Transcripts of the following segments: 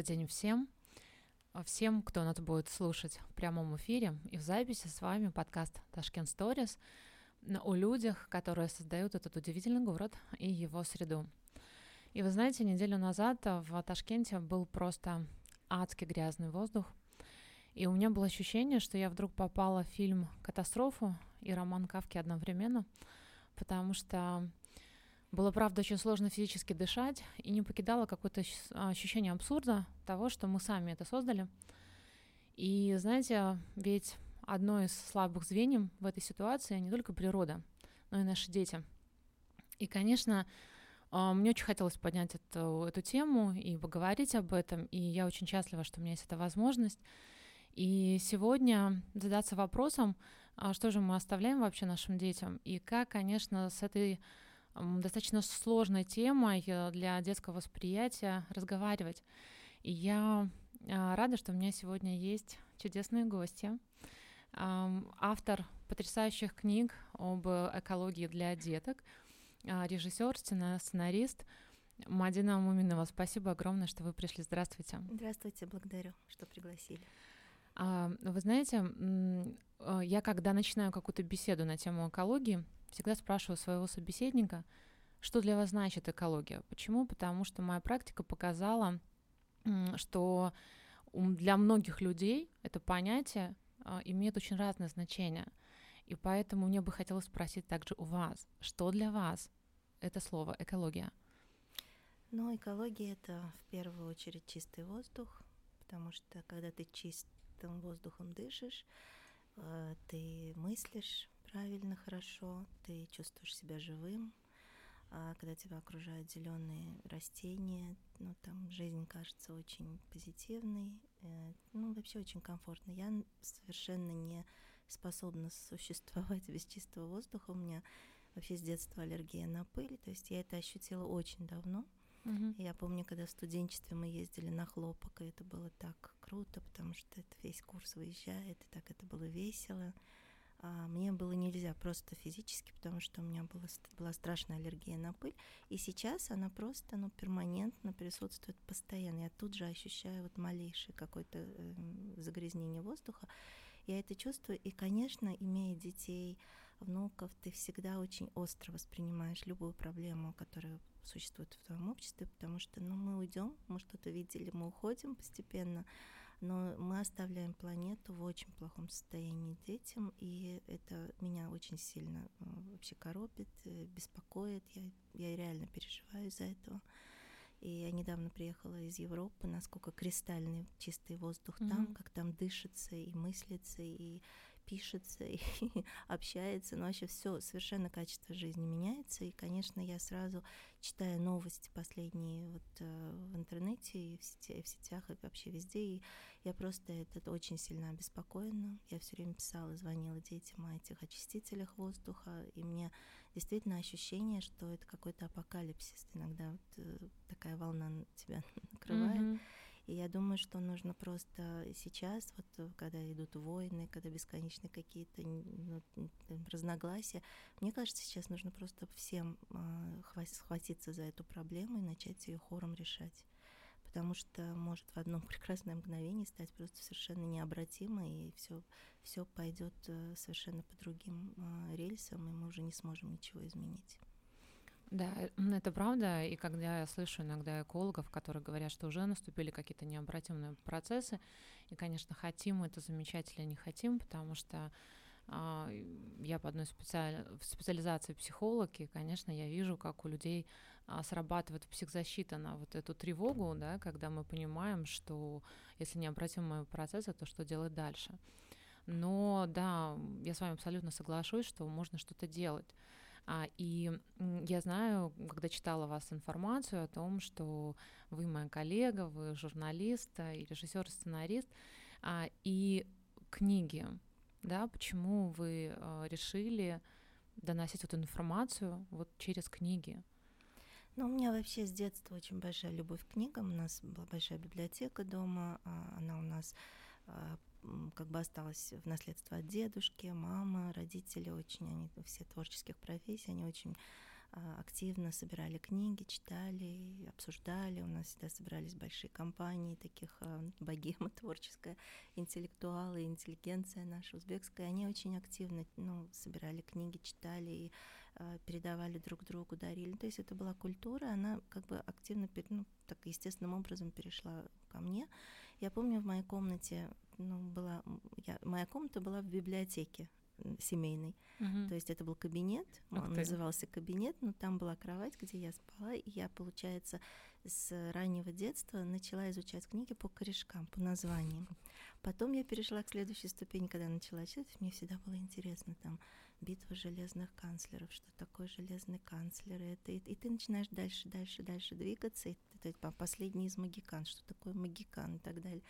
Добрый день всем. Всем, кто нас будет слушать в прямом эфире и в записи, с вами подкаст Ташкент Stories о людях, которые создают этот удивительный город и его среду. И вы знаете, неделю назад в Ташкенте был просто адский грязный воздух, и у меня было ощущение, что я вдруг попала в фильм «Катастрофу» и роман Кавки одновременно, потому что было, правда, очень сложно физически дышать и не покидало какое-то ощущение абсурда того, что мы сами это создали. И знаете, ведь одно из слабых звеньев в этой ситуации не только природа, но и наши дети. И, конечно, а, мне очень хотелось поднять эту, эту тему и поговорить об этом, и я очень счастлива, что у меня есть эта возможность. И сегодня задаться вопросом, а что же мы оставляем вообще нашим детям, и как, конечно, с этой достаточно сложной темой э, для детского восприятия разговаривать. И я а, рада, что у меня сегодня есть чудесные гости. Автор потрясающих книг об экологии для деток, а, режиссер, сценарист Мадина Муминова. Спасибо огромное, что вы пришли. Здравствуйте. Здравствуйте, благодарю, что пригласили. А, вы знаете, я когда начинаю какую-то беседу на тему экологии, всегда спрашиваю своего собеседника, что для вас значит экология. Почему? Потому что моя практика показала, что для многих людей это понятие а, имеет очень разное значение. И поэтому мне бы хотелось спросить также у вас, что для вас это слово экология? Ну, экология это в первую очередь чистый воздух, потому что когда ты чистым воздухом дышишь, а, ты мыслишь правильно, хорошо, ты чувствуешь себя живым, а когда тебя окружают зеленые растения, ну там жизнь кажется очень позитивной, э, ну вообще очень комфортно. Я совершенно не способна существовать без чистого воздуха. У меня вообще с детства аллергия на пыль, то есть я это ощутила очень давно. Uh-huh. Я помню, когда в студенчестве мы ездили на хлопок, и это было так круто, потому что это весь курс выезжает, и так это было весело а, мне было нельзя просто физически, потому что у меня была, была страшная аллергия на пыль. И сейчас она просто ну, перманентно присутствует постоянно. Я тут же ощущаю вот малейшее какое-то э, загрязнение воздуха. Я это чувствую. И, конечно, имея детей, внуков, ты всегда очень остро воспринимаешь любую проблему, которая существует в твоем обществе, потому что ну, мы уйдем, мы что-то видели, мы уходим постепенно но мы оставляем планету в очень плохом состоянии детям, и это меня очень сильно вообще коробит, э, беспокоит, я, я реально переживаю из-за этого. И я недавно приехала из Европы, насколько кристальный чистый воздух mm-hmm. там, как там дышится и мыслится, и пишется и общается, но вообще все совершенно качество жизни меняется. И, конечно, я сразу читаю новости последние вот э, в интернете и в, сети, в сетях и вообще везде, и я просто это очень сильно обеспокоена. Я все время писала, звонила детям о этих очистителях воздуха, и мне действительно ощущение, что это какой-то апокалипсис. Иногда вот э, такая волна тебя накрывает. Mm-hmm. И я думаю, что нужно просто сейчас, вот э, когда идут войны, когда бесконечные какие-то ну, разногласия, мне кажется, сейчас нужно просто всем э, схватиться за эту проблему и начать ее хором решать. Потому что может в одном прекрасное мгновение стать просто совершенно необратимо, и все, все пойдет э, совершенно по другим э, рельсам, и мы уже не сможем ничего изменить. Да, э, это правда. И когда я слышу иногда экологов, которые говорят, что уже наступили какие-то необратимые процессы, и, конечно, хотим мы это замечать или не хотим, потому что а, я по одной специаль... специализации психолог, и, конечно, я вижу, как у людей а, срабатывает психзащита на вот эту тревогу, да, когда мы понимаем, что если необратимые процессы, то что делать дальше. Но да, я с вами абсолютно соглашусь, что можно что-то делать. А, и я знаю, когда читала вас информацию о том, что вы моя коллега, вы журналист а, и режиссер, сценарист, а, и книги, да, почему вы решили доносить эту информацию вот через книги? Ну, у меня вообще с детства очень большая любовь к книгам. У нас была большая библиотека дома, она у нас как бы осталось в наследство от дедушки, мама, родители очень, они все творческих профессий, они очень а, активно собирали книги, читали, обсуждали. У нас всегда собирались большие компании таких а, богема творческая, интеллектуалы, интеллигенция наша узбекская. Они очень активно ну, собирали книги, читали и а, передавали друг другу, дарили. То есть это была культура, она как бы активно, ну, так естественным образом перешла ко мне. Я помню, в моей комнате ну, была, я, моя комната была в библиотеке семейный. Угу. То есть это был кабинет, Ух он ты. назывался кабинет, но там была кровать, где я спала, и я, получается, с раннего детства начала изучать книги по корешкам, по названиям. Потом я перешла к следующей ступени, когда начала читать, мне всегда было интересно там битва железных канцлеров, что такое железный канцлер, это, и, и ты начинаешь дальше, дальше, дальше двигаться, и это последний из магикан, что такое магикан и так далее.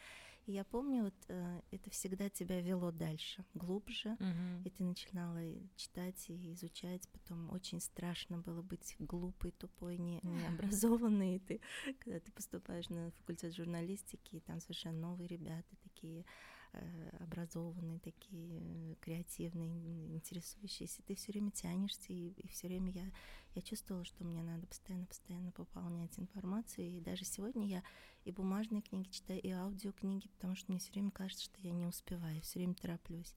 И я помню, вот э, это всегда тебя вело дальше, глубже, uh-huh. и ты начинала читать и изучать. Потом очень страшно было быть глупой, тупой, не, необразованной. И ты, когда ты поступаешь на факультет журналистики, и там совершенно новые ребята такие образованные, такие э, креативные, интересующиеся. Ты все время тянешься, и, и все время я, я чувствовала, что мне надо постоянно-постоянно пополнять информацию. И даже сегодня я и бумажные книги читаю, и аудиокниги, потому что мне все время кажется, что я не успеваю, все время тороплюсь.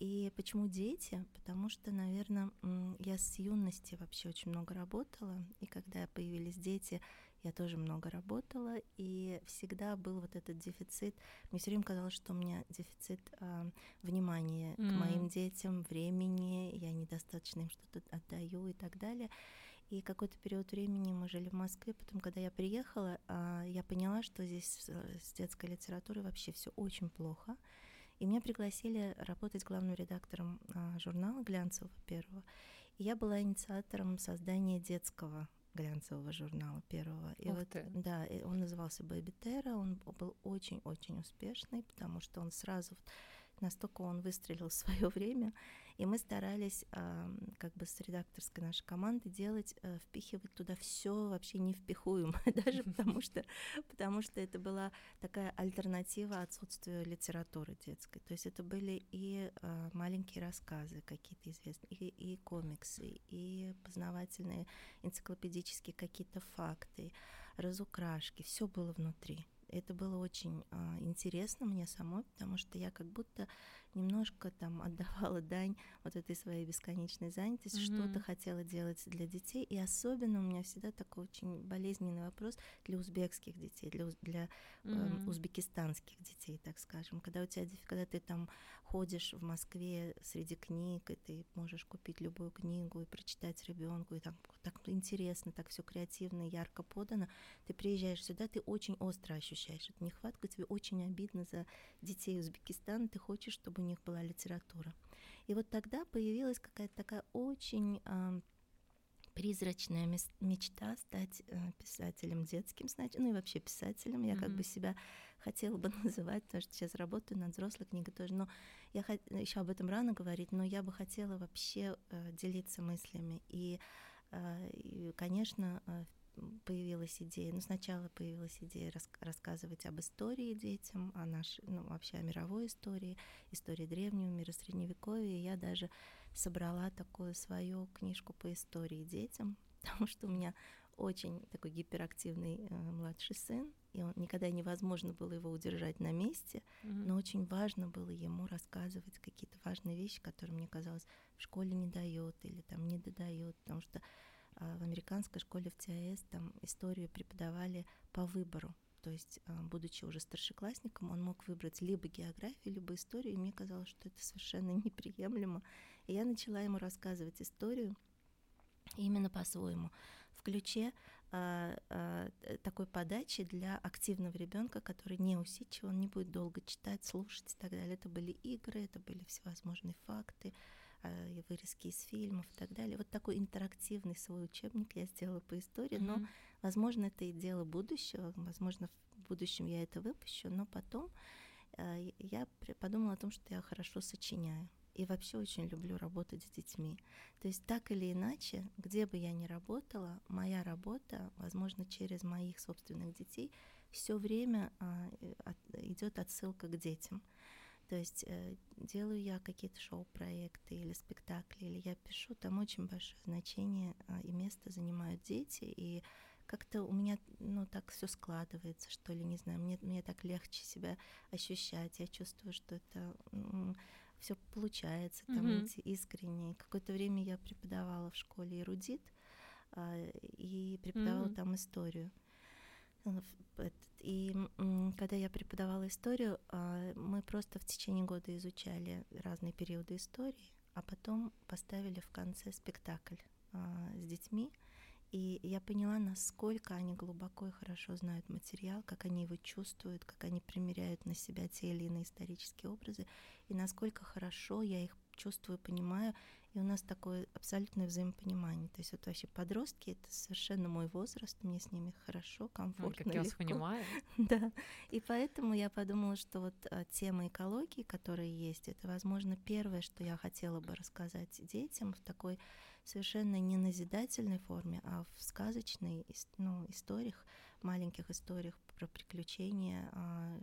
И почему дети? Потому что, наверное, я с юности вообще очень много работала, и когда появились дети, я тоже много работала, и всегда был вот этот дефицит. Мне все время казалось, что у меня дефицит э, внимания mm-hmm. к моим детям, времени, я недостаточно им что-то отдаю и так далее. И какой-то период времени мы жили в Москве. Потом, когда я приехала, э, я поняла, что здесь с детской литературой вообще все очень плохо. И меня пригласили работать главным редактором э, журнала глянцевого первого. И я была инициатором создания детского глянцевого журнала первого. И Ух вот, ты. да, он назывался Baby Terra, он был очень-очень успешный, потому что он сразу настолько он выстрелил в свое время, и мы старались как бы с редакторской нашей командой делать, э, впихивать туда все вообще не впихуем, даже потому что, потому что это была такая альтернатива отсутствию литературы детской. То есть это были и а, маленькие рассказы какие-то известные, и, и комиксы, и познавательные энциклопедические какие-то факты, разукрашки, все было внутри. Это было очень а, интересно мне самой, потому что я как будто немножко там отдавала дань вот этой своей бесконечной занятости, mm-hmm. что-то хотела делать для детей. И особенно у меня всегда такой очень болезненный вопрос для узбекских детей, для, для mm-hmm. э, узбекистанских детей, так скажем. Когда у тебя, когда ты там ходишь в Москве среди книг, и ты можешь купить любую книгу и прочитать ребенку, и там так интересно, так все креативно, ярко подано, ты приезжаешь сюда, ты очень остро ощущаешь эту нехватку, тебе очень обидно за детей Узбекистана, ты хочешь, чтобы них была литература. И вот тогда появилась какая-то такая очень э, призрачная мечта стать э, писателем детским, значит, ну и вообще писателем. Я mm-hmm. как бы себя хотела бы называть, потому что сейчас работаю над взрослой книгой тоже, но я хот... еще об этом рано говорить, но я бы хотела вообще э, делиться мыслями. И, э, и конечно, э, появилась идея, ну сначала появилась идея рас рассказывать об истории детям, о нашей, ну вообще о мировой истории, истории древнего мира, средневековья. Я даже собрала такую свою книжку по истории детям, потому что у меня очень такой гиперактивный э, младший сын, и он никогда невозможно было его удержать на месте, mm-hmm. но очень важно было ему рассказывать какие-то важные вещи, которые мне казалось в школе не дает или там не додает, потому что в американской школе в ТАЭС там историю преподавали по выбору. То есть, а, будучи уже старшеклассником, он мог выбрать либо географию, либо историю, и мне казалось, что это совершенно неприемлемо. И я начала ему рассказывать историю именно по-своему, в ключе а, а, такой подачи для активного ребенка, который не усидчив, он не будет долго читать, слушать и так далее. Это были игры, это были всевозможные факты, Э, вырезки из фильмов и так далее. Вот такой интерактивный свой учебник я сделала по истории, mm-hmm. но, возможно, это и дело будущего, возможно, в будущем я это выпущу, но потом э, я подумала о том, что я хорошо сочиняю. И вообще очень люблю работать с детьми. То есть так или иначе, где бы я ни работала, моя работа, возможно, через моих собственных детей, все время а, идет отсылка к детям. То есть э, делаю я какие-то шоу-проекты или спектакли, или я пишу, там очень большое значение э, и место занимают дети, и как-то у меня, ну, так все складывается, что ли, не знаю, мне, мне так легче себя ощущать, я чувствую, что это все получается, там mm-hmm. эти искренние. Какое-то время я преподавала в школе эрудит а, и преподавала mm-hmm. там историю. И когда я преподавала историю, а, мы просто в течение года изучали разные периоды истории, а потом поставили в конце спектакль а, с детьми. И я поняла, насколько они глубоко и хорошо знают материал, как они его чувствуют, как они примеряют на себя те или иные исторические образы, и насколько хорошо я их чувствую, понимаю, и у нас такое абсолютное взаимопонимание. То есть вот вообще подростки — это совершенно мой возраст, мне с ними хорошо, комфортно, Как я вас понимаю. да, и поэтому я подумала, что вот а, тема экологии, которая есть, это, возможно, первое, что я хотела бы рассказать детям в такой совершенно не назидательной форме, а в сказочной ну, историях, маленьких историях про приключения а,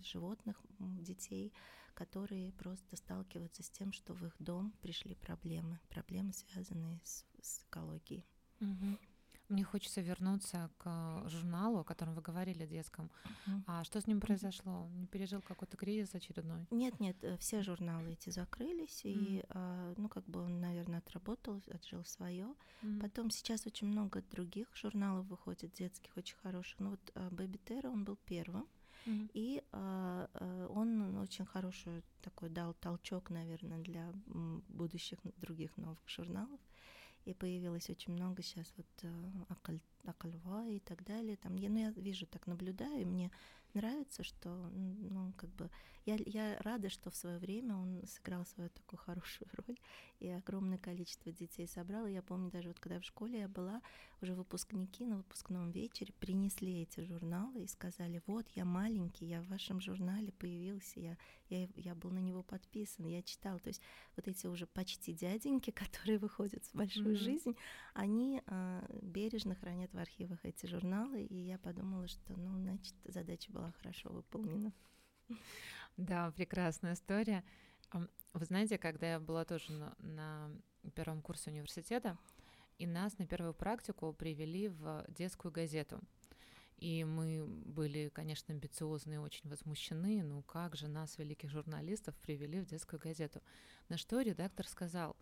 животных, детей, которые просто сталкиваются с тем, что в их дом пришли проблемы, проблемы, связанные с, с экологией. Угу. Мне хочется вернуться к журналу, о котором вы говорили, детском. Uh-huh. А что с ним произошло? Не пережил какой-то кризис очередной? Нет, нет, э, все журналы эти закрылись, uh-huh. и, а, ну, как бы он, наверное, отработал, отжил свое. Uh-huh. Потом сейчас очень много других журналов выходит, детских, очень хороших. Ну, вот Baby Terra, он был первым. Mm-hmm. И а, а, он очень хороший такой дал толчок, наверное, для будущих других новых журналов и появилось очень много сейчас вот э, Акальва и так далее. Там я, ну, я вижу, так наблюдаю, и мне нравится, что, ну, как бы, я, я рада, что в свое время он сыграл свою такую хорошую роль, и огромное количество детей собрал. И я помню даже вот когда в школе я была, уже выпускники на выпускном вечере принесли эти журналы и сказали, вот, я маленький, я в вашем журнале появился, я, я, я был на него подписан, я читал. То есть вот эти уже почти дяденьки, которые выходят в большую mm-hmm. жизнь, они э, бережно хранят в архивах эти журналы, и я подумала, что, ну, значит, задача была была хорошо выполнена. Да, прекрасная история. Вы знаете, когда я была тоже на, на первом курсе университета, и нас на первую практику привели в детскую газету. И мы были, конечно, амбициозны и очень возмущены. Ну как же нас, великих журналистов, привели в детскую газету? На что редактор сказал,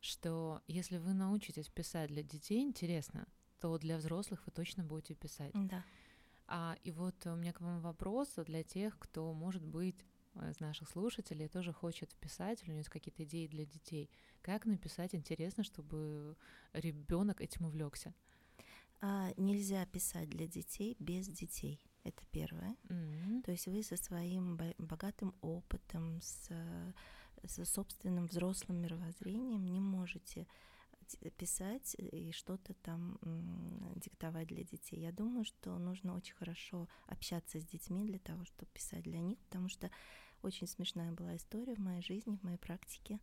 что если вы научитесь писать для детей интересно, то для взрослых вы точно будете писать. Да. А, и вот у меня к вам вопрос для тех, кто, может быть, из наших слушателей тоже хочет писать, или у него есть какие-то идеи для детей. Как написать интересно, чтобы ребенок этим увлекся? А, нельзя писать для детей без детей. Это первое. Mm-hmm. То есть вы со своим богатым опытом, с, со собственным взрослым мировоззрением не можете писать и что-то там диктовать для детей. Я думаю, что нужно очень хорошо общаться с детьми для того, чтобы писать для них, потому что очень смешная была история в моей жизни, в моей практике.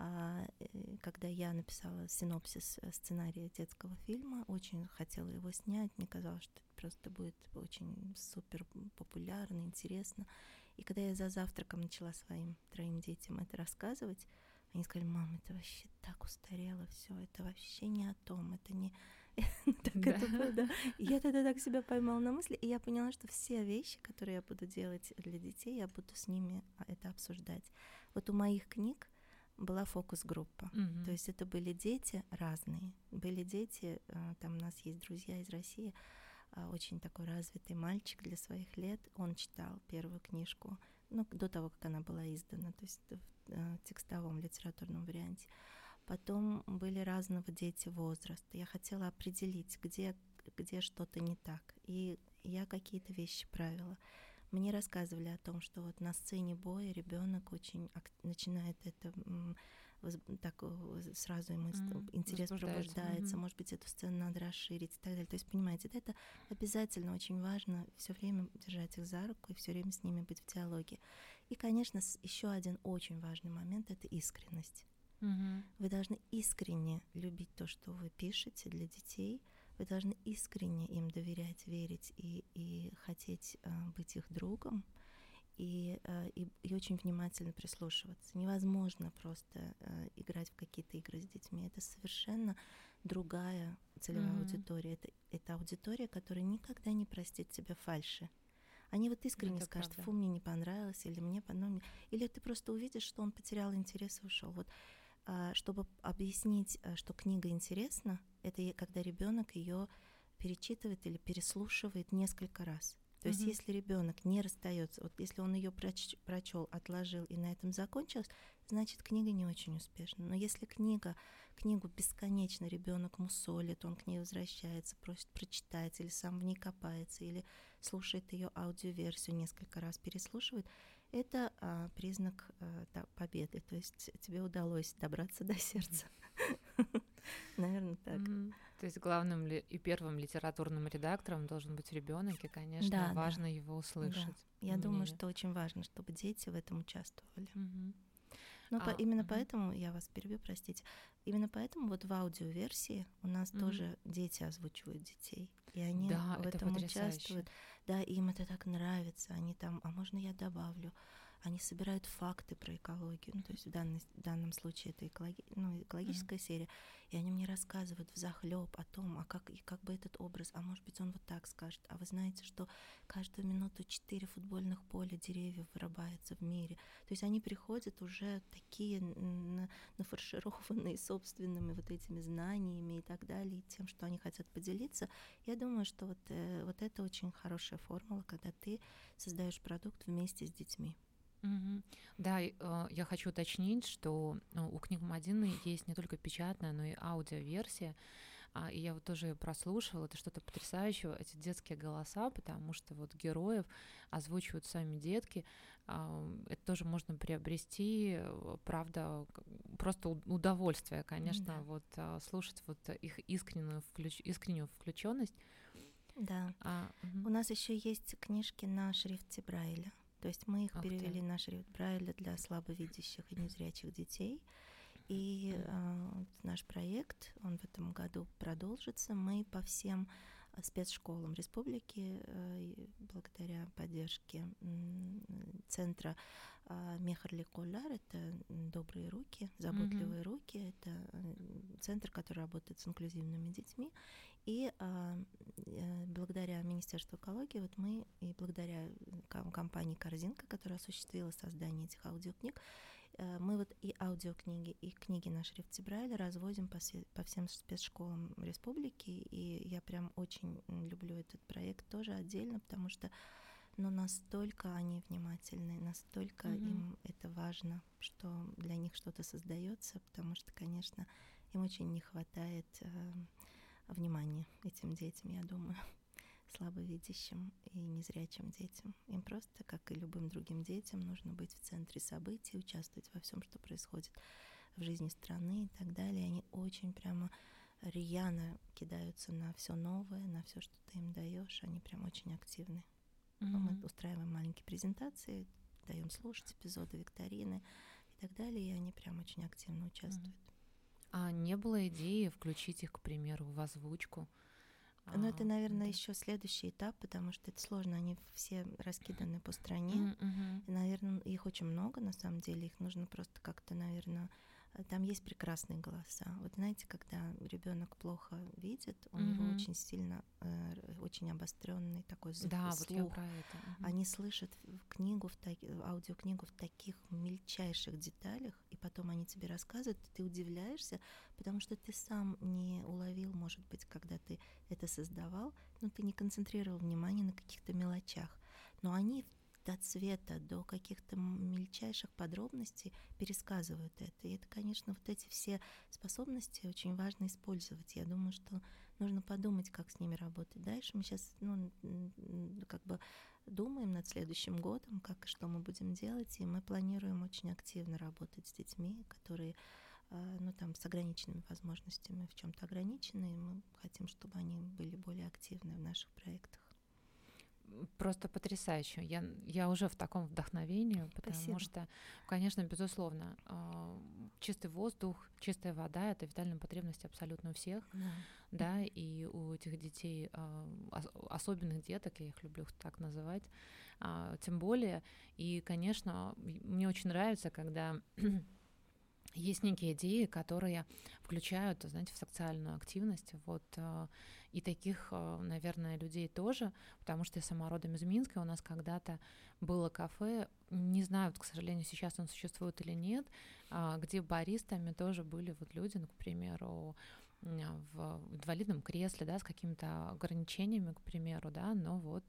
А, э, когда я написала синопсис э, сценария детского фильма, очень хотела его снять, мне казалось, что это просто будет очень супер популярно, интересно. И когда я за завтраком начала своим троим детям это рассказывать, они сказали, мам, это вообще так устарело все, это вообще не о том, это не... Я тогда так себя поймала на мысли, и я поняла, что все вещи, которые я буду делать для детей, я буду с ними а, это обсуждать. Вот у моих книг была фокус-группа. То есть это были дети разные. Были дети, а, там у нас есть друзья из России, а, очень такой развитый мальчик для своих лет. Он читал первую книжку, ну, до того, как она была издана, то есть Э, текстовом литературном варианте. Потом были разного дети возраста. Я хотела определить, где, где что-то не так. И я какие-то вещи правила. Мне рассказывали о том, что вот на сцене боя ребенок очень начинает это так э, сразу ему mm, интерес пробуждается, mm-hmm. может быть, эту сцену надо расширить и так далее. То есть, понимаете, это обязательно очень важно все время держать их за руку и все время с ними быть в диалоге. И, конечно, еще один очень важный момент это искренность. Угу. Вы должны искренне любить то, что вы пишете для детей. Вы должны искренне им доверять, верить и, и хотеть э, быть их другом. и, э, и, и очень внимательно прислушиваться. Невозможно просто э, играть в какие-то игры с детьми. Это совершенно другая целевая mm-hmm. аудитория. Это, это аудитория, которая никогда не простит тебя фальши. Они вот искренне это скажут, правда. фу, мне не понравилось, или мне понравилось. Или ты просто увидишь, что он потерял интерес и ушел. Вот чтобы объяснить, э, что книга интересна, это когда ребенок ее перечитывает или переслушивает несколько раз. То есть, если ребенок не расстается, вот если он ее проч, прочел, отложил и на этом закончилось, значит книга не очень успешна. Но если книга, книгу бесконечно ребенок мусолит, он к ней возвращается, просит прочитать, или сам в ней копается, или слушает ее аудиоверсию несколько раз, переслушивает, это а, признак а, да, победы. То есть тебе удалось добраться до сердца. Наверное, так. То есть главным и первым литературным редактором должен быть ребенок, и, конечно, важно его услышать. Я думаю, что очень важно, чтобы дети в этом участвовали. Но а, по, именно угу. поэтому, я вас перебью, простите, именно поэтому вот в аудиоверсии у нас угу. тоже дети озвучивают детей, и они да, в этом участвуют. Да, им это так нравится, они там, а можно я добавлю? Они собирают факты про экологию, ну, то есть в, данной, в данном случае это экологи, ну, экологическая mm-hmm. серия, и они мне рассказывают в захлеб о том, а как, и как бы этот образ, а может быть он вот так скажет, а вы знаете, что каждую минуту четыре футбольных поля деревьев вырубается в мире, то есть они приходят уже такие нафаршированные собственными вот этими знаниями и так далее, и тем, что они хотят поделиться, я думаю, что вот, э, вот это очень хорошая формула, когда ты создаешь продукт вместе с детьми. Угу. Да, э, я хочу уточнить, что ну, у книг Мадины есть не только печатная, но и аудиоверсия. А, и я вот тоже прослушивала, это что-то потрясающее, эти детские голоса, потому что вот героев озвучивают сами детки. А, это тоже можно приобрести, правда, просто удовольствие, конечно, да. вот а, слушать вот их искреннюю, включ... искреннюю включенность. Да. А, угу. У нас еще есть книжки на шрифте Брайля. То есть мы их Ах перевели ты. на шрифт Брайля для слабовидящих и незрячих детей. И э, наш проект, он в этом году продолжится. Мы по всем э, спецшколам республики, э, благодаря поддержке э, центра э, Мехарли это добрые руки, заботливые mm-hmm. руки, это э, центр, который работает с инклюзивными детьми. И э, благодаря Министерству экологии, вот мы и благодаря компании «Корзинка», которая осуществила создание этих аудиокниг, э, мы вот и аудиокниги, и книги на шрифте Брайля разводим по, по всем спецшколам республики, и я прям очень люблю этот проект тоже отдельно, потому что но настолько они внимательны, настолько mm-hmm. им это важно, что для них что-то создается, потому что, конечно, им очень не хватает э, внимание этим детям, я думаю, слабовидящим и незрячим детям. Им просто, как и любым другим детям, нужно быть в центре событий, участвовать во всем, что происходит в жизни страны и так далее. Они очень прямо рьяно кидаются на все новое, на все, что ты им даешь. Они прям очень активны. Mm-hmm. Мы устраиваем маленькие презентации, даем слушать эпизоды викторины и так далее, и они прям очень активно участвуют. Mm-hmm. А не было идеи включить их, к примеру, в озвучку? Ну, это, наверное, да. еще следующий этап, потому что это сложно. Они все раскиданы по стране. Mm-hmm. И, наверное, их очень много, на самом деле. Их нужно просто как-то, наверное, там есть прекрасные голоса. Вот знаете, когда ребенок плохо видит, у mm-hmm. него очень сильно, э, очень обостренный такой звук. Да, слух. вот я про это. Mm-hmm. Они слышат книгу, в так... аудиокнигу в таких мельчайших деталях, и потом они тебе рассказывают, и ты удивляешься, потому что ты сам не уловил, может быть, когда ты это создавал, но ты не концентрировал внимание на каких-то мелочах. Но они до цвета, до каких-то мельчайших подробностей пересказывают это. И это, конечно, вот эти все способности очень важно использовать. Я думаю, что нужно подумать, как с ними работать дальше. Мы сейчас, ну, как бы думаем над следующим годом, как и что мы будем делать, и мы планируем очень активно работать с детьми, которые а, ну, там, с ограниченными возможностями, в чем-то ограничены, и мы хотим, чтобы они были более активны в наших проектах. Просто потрясающе. Я, я уже в таком вдохновении, потому Спасибо. что, конечно, безусловно, э, чистый воздух, чистая вода — это витальная потребность абсолютно у всех, Да. да, и у этих детей, ос- особенных деток, я их люблю так называть, а, тем более. И, конечно, мне очень нравится, когда есть некие идеи, которые включают, знаете, в социальную активность. Вот э, и таких, э, наверное, людей тоже, потому что я сама родом из Минска, у нас когда-то было кафе, не знаю, к сожалению, сейчас он существует или нет, а, где баристами тоже были вот люди, ну, к примеру, в инвалидном кресле, да, с какими-то ограничениями, к примеру, да, но вот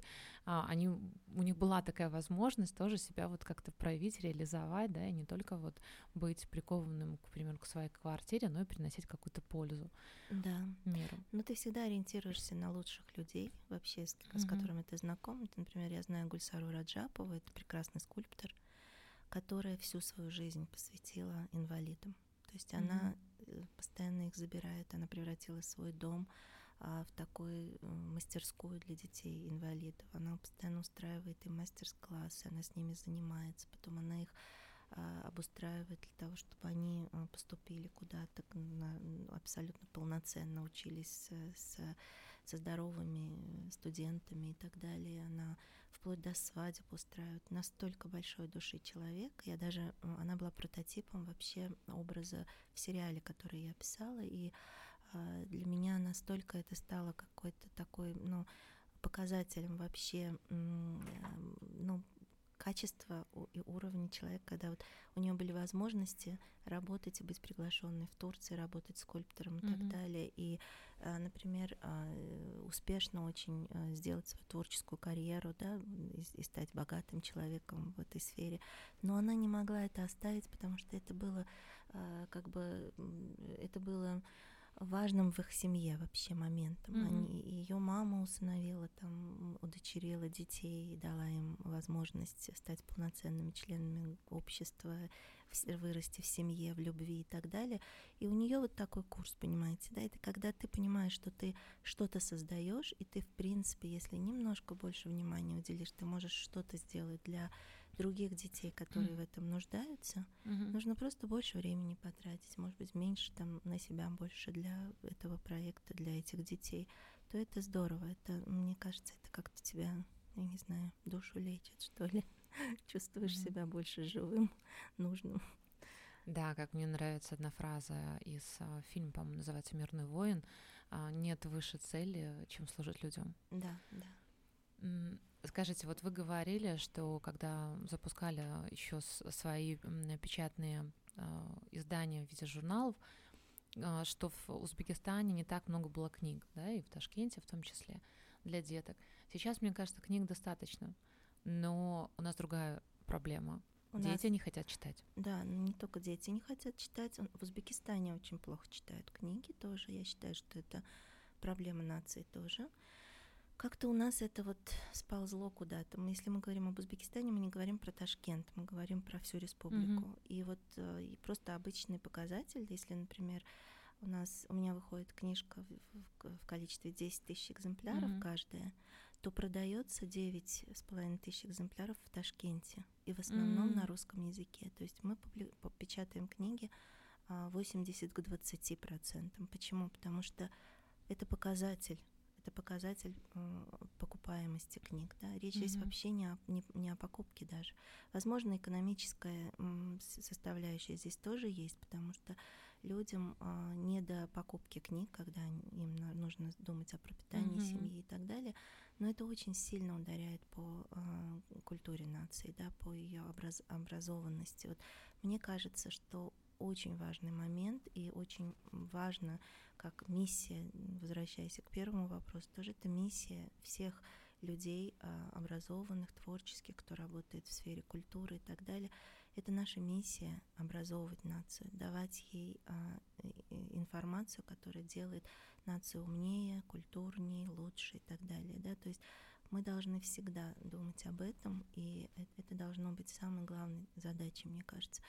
а, они, у них была такая возможность тоже себя вот как-то проявить, реализовать, да, и не только вот быть прикованным, к примеру, к своей квартире, но и приносить какую-то пользу Да. миру. Но ты всегда ориентируешься на лучших людей вообще, с, с Мгм. которыми ты знаком. Например, я знаю Гульсару Раджапову, это прекрасный скульптор, которая всю свою жизнь посвятила инвалидам. То есть она э, постоянно их забирает, она превратила свой дом а, в такую э, мастерскую для детей инвалидов. Она постоянно устраивает им мастер-классы, она с ними занимается, потом она их а, обустраивает для того, чтобы они а, поступили куда-то абсолютно полноценно учились с- со здоровыми э, студентами и так далее. Она вплоть до свадеб устраивает. Настолько большой души человек. Я даже, она была прототипом вообще образа в сериале, который я писала, и а, для меня настолько это стало какой-то такой, ну, показателем вообще, эм, ну, качества у- и уровня человека, когда вот у нее были возможности работать и быть приглашенной в Турции, работать скульптором и Мгм. так далее. И, а, например, э, успешно очень а, сделать свою творческую карьеру, да, и, и стать богатым человеком в этой сфере. Но она не могла это оставить, потому что это было как бы это было важным в их семье вообще моментом. Мгм. Они, ее мама усыновила, там, удочерила детей, дала им возможность стать полноценными членами общества, вырасти в семье, в любви и так далее. И у нее вот такой курс, понимаете, да, это когда ты понимаешь, что ты что-то создаешь, и ты, в принципе, если немножко больше внимания уделишь, ты можешь что-то сделать для других детей, которые Мгм. в этом нуждаются. Мгм. Нужно просто больше времени потратить, может быть, меньше там на себя, больше для этого проекта, для этих детей, то это здорово. Это, мне кажется, это как-то тебя, я не знаю, душу лечит, что ли. Чувствуешь Мгм. себя больше живым, нужным. Да, как мне нравится одна фраза из а, фильма, по-моему, называется «Мирный воин». а, Нет выше цели, чем служить людям. Да, да. Скажите, вот вы говорили, что когда запускали еще свои печатные а, издания в виде журналов, а, что в Узбекистане не так много было книг, да, и в Ташкенте в том числе для деток. Сейчас, мне кажется, книг достаточно, но у нас другая проблема. У Дети нас, не хотят читать. да, не только дети не хотят читать. В Узбекистане очень плохо читают книги тоже. Я считаю, что это проблема нации тоже. Как-то у нас это вот сползло куда-то. Мы, если мы говорим об Узбекистане, мы не говорим про Ташкент, мы говорим про всю республику. И вот э, и просто обычный показатель, если, например, у нас у меня выходит книжка в, в- в количестве 10 тысяч экземпляров Мгм. каждая, то продается 9 с половиной тысяч экземпляров в Ташкенте. И в основном М. на русском языке. То есть мы печатаем книги а, 80 к 20 процентам. Почему? Потому что это показатель. Это показатель м, покупаемости книг. Да? Речь здесь Мгм. вообще не о, не, не о покупке даже. Возможно, экономическая составляющая здесь тоже есть, потому что людям а, не до покупки книг, когда им нужно думать о пропитании Мгм. семьи и так далее. Но это очень сильно ударяет по а, культуре нации, да, по ее образованности. Вот мне кажется, что очень важный момент и очень важно, как миссия, возвращаясь к первому вопросу, тоже это миссия всех людей а, образованных, творческих, кто работает в сфере культуры и так далее. Это наша миссия образовывать нацию, давать ей а, информацию, которая делает нацию умнее, культурнее, лучше и так далее. Да? То есть мы должны всегда думать об этом, и это должно быть самой главной задачей, мне кажется.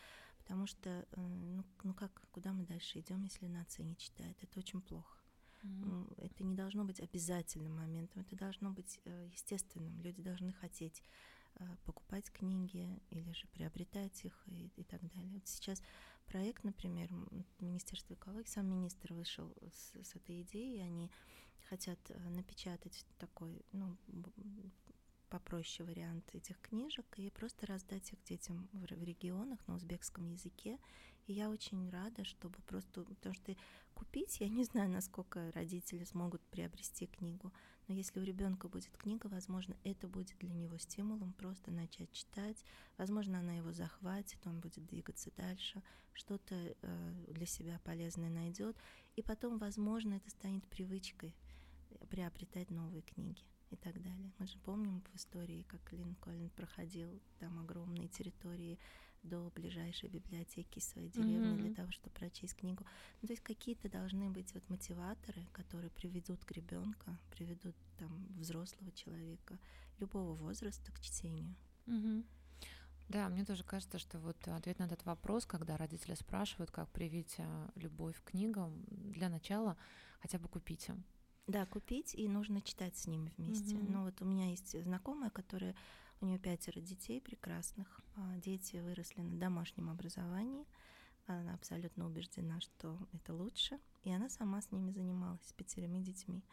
Потому что, э, ну, ну как, куда мы дальше идем, если нация не читает? Это очень плохо. Mm-hmm. Это не должно быть обязательным моментом, это должно быть э, естественным. Люди должны хотеть э, покупать книги или же приобретать их и, и так далее. Вот сейчас проект, например, Министерство экологии, сам министр вышел с, с этой идеей, и они хотят напечатать такой, ну, попроще вариант этих книжек и просто раздать их детям в, регионах на узбекском языке. И я очень рада, чтобы просто, потому что купить, я не знаю, насколько родители смогут приобрести книгу, но если у ребенка будет книга, возможно, это будет для него стимулом просто начать читать, возможно, она его захватит, он будет двигаться дальше, что-то э, для себя полезное найдет, и потом, возможно, это станет привычкой приобретать новые книги и так далее. Мы же помним в истории, как Линкольн проходил там огромные территории до ближайшей библиотеки своей деревни mm-hmm. для того, чтобы прочесть книгу. Ну, то есть какие-то должны быть вот мотиваторы, которые приведут к ребенка, приведут там взрослого человека любого возраста к чтению. Mm-hmm. Да, мне тоже кажется, что вот ответ на этот вопрос, когда родители спрашивают, как привить а, любовь к книгам, для начала хотя бы купите. Да, купить, и нужно читать с ними вместе. Mm-hmm. Ну вот у меня есть знакомая, которая у нее пятеро детей прекрасных. А, дети выросли на домашнем образовании. Она абсолютно убеждена, что это лучше. И она сама с ними занималась, с пятерыми детьми.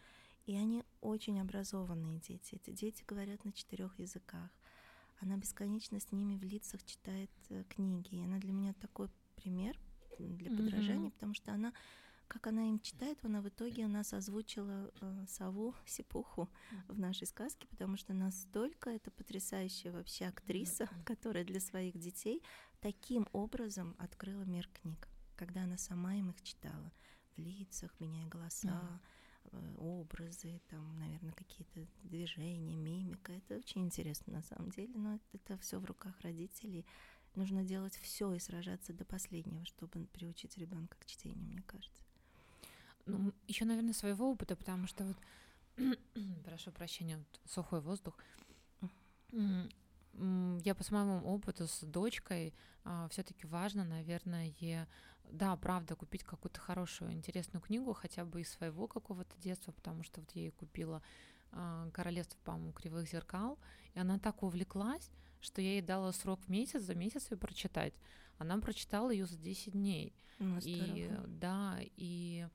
И они очень образованные дети. Эти дети говорят на четырех языках. Она бесконечно с ними в лицах читает э, книги. И она для меня такой пример для подражания, mm-hmm. потому что она как она им читает, она в итоге у нас озвучила э, сову Сипуху в нашей сказке, потому что настолько это потрясающая вообще актриса, которая для своих детей таким образом открыла мир книг, когда она сама им их читала в лицах, меняя голоса, э, образы, там, наверное, какие-то движения, мимика. Это очень интересно на самом деле, но это, это все в руках родителей. Нужно делать все и сражаться до последнего, чтобы приучить ребенка к чтению, мне кажется. Ну, еще, наверное, своего опыта, потому что вот, прошу прощения, вот, сухой воздух. Я по своему опыту с дочкой а, все-таки важно, наверное, да, правда, купить какую-то хорошую, интересную книгу, хотя бы из своего какого-то детства, потому что вот я ей купила а, «Королевство, по-моему, кривых зеркал», и она так увлеклась, что я ей дала срок в месяц, за месяц ее прочитать. Она прочитала ее за 10 дней. Ну, и да, и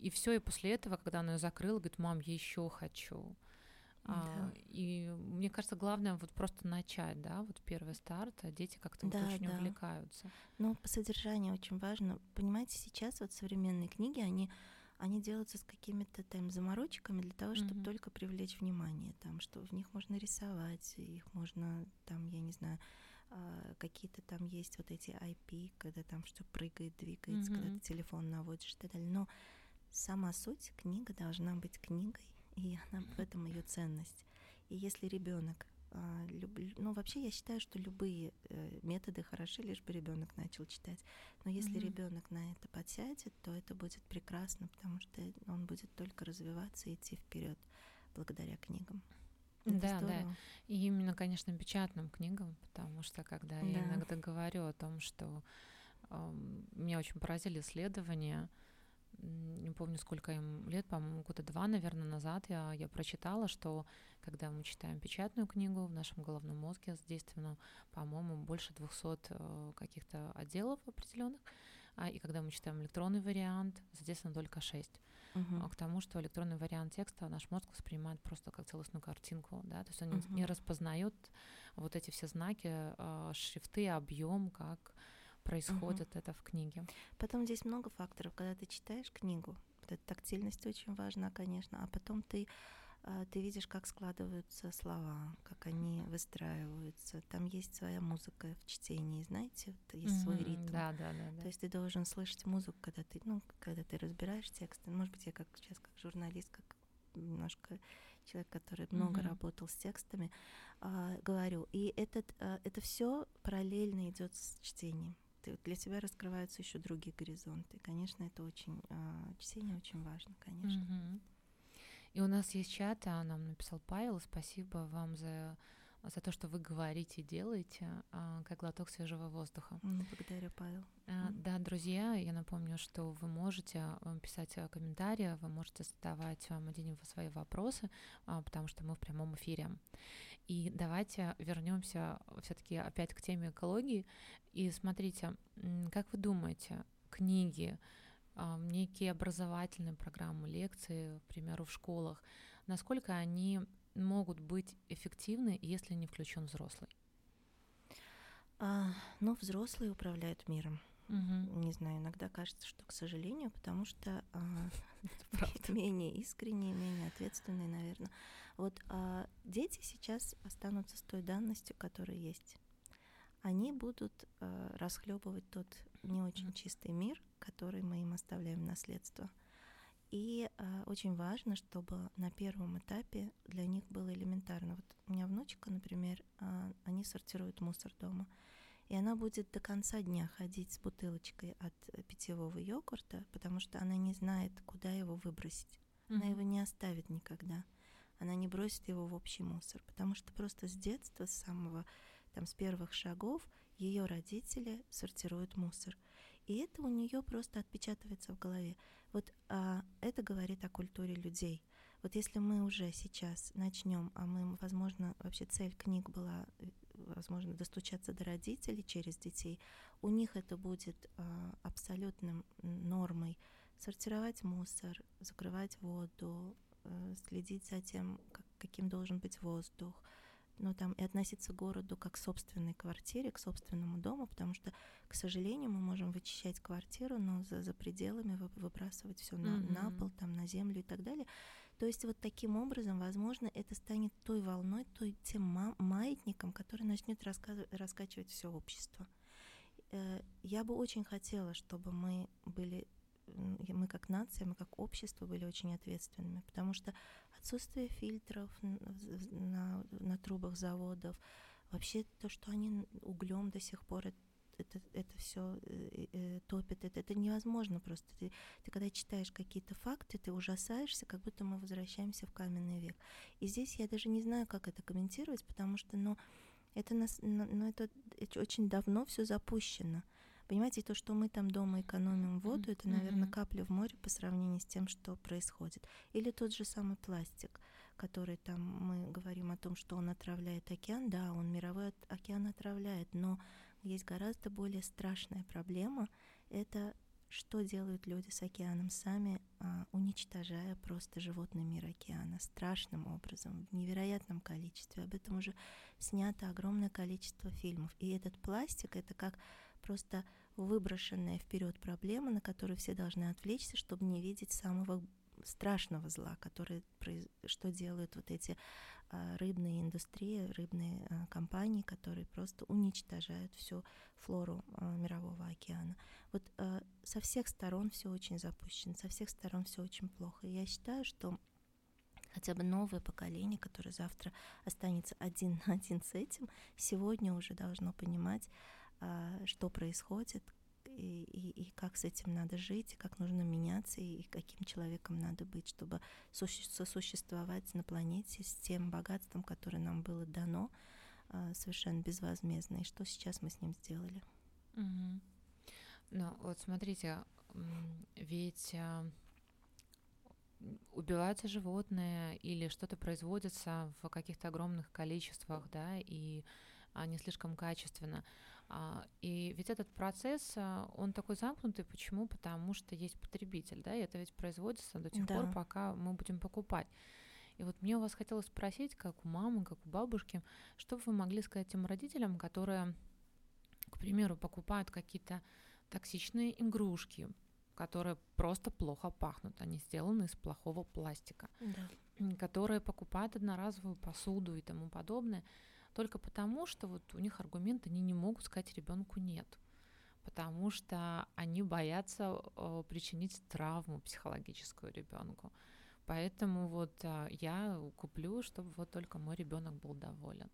и все, и после этого, когда она ее закрыла, говорит, мам, я еще хочу. А, да. А, и мне кажется, главное вот просто начать, да, вот первый старт, а дети как-то да, вот очень да. увлекаются. Ну, по содержанию очень важно. Понимаете, сейчас вот современные книги, они они делаются с какими-то там заморочками для того, чтобы mm-hmm. только привлечь внимание, там, что в них можно рисовать, их можно, там, я не знаю, какие-то там есть вот эти IP, когда там что прыгает, двигается, mm-hmm. когда ты телефон наводишь и так далее. Но сама суть книга должна быть книгой, и она в этом ее ценность. И если ребенок а, люб... ну вообще я считаю, что любые э, методы хороши, лишь бы ребенок начал читать. Но если mm-hmm. ребенок на это подсядет, то это будет прекрасно, потому что он будет только развиваться и идти вперед благодаря книгам. Это да, здорово. да. И именно, конечно, печатным книгам, потому что когда да. я иногда говорю о том, что э, меня очень поразили исследования, не помню, сколько им лет, по-моему, года два, наверное, назад я, я прочитала, что когда мы читаем печатную книгу в нашем головном мозге задействовано, по-моему, больше 200 э, каких-то отделов определенных, а, и когда мы читаем электронный вариант, задействовано только 6 угу. к тому, что электронный вариант текста наш мозг воспринимает просто как целостную картинку, да, то есть он угу. не распознает вот эти все знаки, а, шрифты, объем, как происходит угу. это в книге. Потом здесь много факторов, когда ты читаешь книгу, вот эта тактильность очень важна, конечно, а потом ты ты видишь, как складываются слова, как они выстраиваются. Там есть своя музыка в чтении, знаете, вот есть mm-hmm. свой ритм. Да, да, да, да. То есть ты должен слышать музыку, когда ты, ну, когда ты разбираешь текст. Может быть, я как сейчас как журналист, как немножко человек, который mm-hmm. много работал с текстами, э, говорю. И этот, э, это все параллельно идет с чтением. Ты, для тебя раскрываются еще другие горизонты. Конечно, это очень э, чтение очень важно, конечно. Mm-hmm. И у нас есть чат, а нам написал Павел. Спасибо вам за за то, что вы говорите и делаете, а, как глоток свежего воздуха. Благодарю, Павел. А, да, друзья, я напомню, что вы можете писать комментарии, вы можете задавать Мадине свои вопросы, потому что мы в прямом эфире. И давайте вернемся все-таки опять к теме экологии. И смотрите, как вы думаете, книги, некие образовательные программы, лекции, к примеру, в школах, насколько они могут быть эффективны, если не включен взрослый? А, ну, взрослые управляют миром. Угу. Не знаю, иногда кажется, что, к сожалению, потому что а, менее искренние, менее ответственные, наверное. Вот а, дети сейчас останутся с той данностью, которая есть. Они будут а, расхлебывать тот не очень чистый мир, который мы им оставляем в наследство. И э, очень важно, чтобы на первом этапе для них было элементарно. Вот у меня внучка, например, э, они сортируют мусор дома, и она будет до конца дня ходить с бутылочкой от питьевого йогурта, потому что она не знает, куда его выбросить. Mm-hmm. Она его не оставит никогда. Она не бросит его в общий мусор, потому что просто с детства, с самого там с первых шагов ее родители сортируют мусор. И это у нее просто отпечатывается в голове. Вот а, это говорит о культуре людей. Вот если мы уже сейчас начнем, а мы, возможно, вообще цель книг была, э, возможно, достучаться до родителей через детей, у них это будет а, абсолютным нормой сортировать мусор, закрывать воду, а, следить за тем, как, каким должен быть воздух, ну, там, и относиться к городу как к собственной квартире, к собственному дому, потому что, к сожалению, мы можем вычищать квартиру, но за, за пределами выбрасывать все на, mm-hmm. на пол, там, на землю и так далее. То есть вот таким образом, возможно, это станет той волной, той тем маятником, который начнет раскачивать все общество. Э, я бы очень хотела, чтобы мы были мы как нация, мы как общество были очень ответственными, потому что отсутствие фильтров на трубах заводов, вообще то, что они углем до сих пор это, это все э, э, топит, это, это невозможно просто. Ты, ты когда читаешь какие-то факты, ты ужасаешься, как будто мы возвращаемся в каменный век. И здесь я даже не знаю, как это комментировать, потому что, ну, это, нас, ну, это, это очень давно все запущено. Понимаете, то, что мы там дома экономим воду, это, наверное, капля в море по сравнению с тем, что происходит. Или тот же самый пластик, который там мы говорим о том, что он отравляет океан. Да, он мировой океан отравляет, но есть гораздо более страшная проблема. Это что делают люди с океаном сами, а, уничтожая просто животный мир океана страшным образом, в невероятном количестве. Об этом уже снято огромное количество фильмов. И этот пластик это как просто выброшенная вперед проблема, на которую все должны отвлечься, чтобы не видеть самого страшного зла, который, что делают вот эти а, рыбные индустрии, рыбные а, компании, которые просто уничтожают всю флору а, мирового океана. Вот со всех сторон все очень запущено, со всех сторон все очень плохо. Я считаю, что хотя бы новое поколение, которое завтра останется один на один с этим, сегодня уже должно понимать, что происходит, и, и, и как с этим надо жить, и как нужно меняться, и каким человеком надо быть, чтобы сосуществовать на планете с тем богатством, которое нам было дано а, совершенно безвозмездно, и что сейчас мы с ним сделали. Угу. Ну, вот смотрите, ведь а, убиваются животные или что-то производится в каких-то огромных количествах, да, и не слишком качественно. А, и ведь этот процесс, а, он такой замкнутый. Почему? Потому что есть потребитель, да, и это ведь производится до тех да. пор, пока мы будем покупать. И вот мне у вас хотелось спросить, как у мамы, как у бабушки, что бы вы могли сказать тем родителям, которые, к примеру, покупают какие-то токсичные игрушки, которые просто плохо пахнут, они сделаны из плохого пластика, да. которые покупают одноразовую посуду и тому подобное только потому, что вот у них аргумент, они не могут сказать ребенку нет, потому что они боятся э, причинить травму психологическую ребенку. Поэтому вот э, я куплю, чтобы вот только мой ребенок был доволен.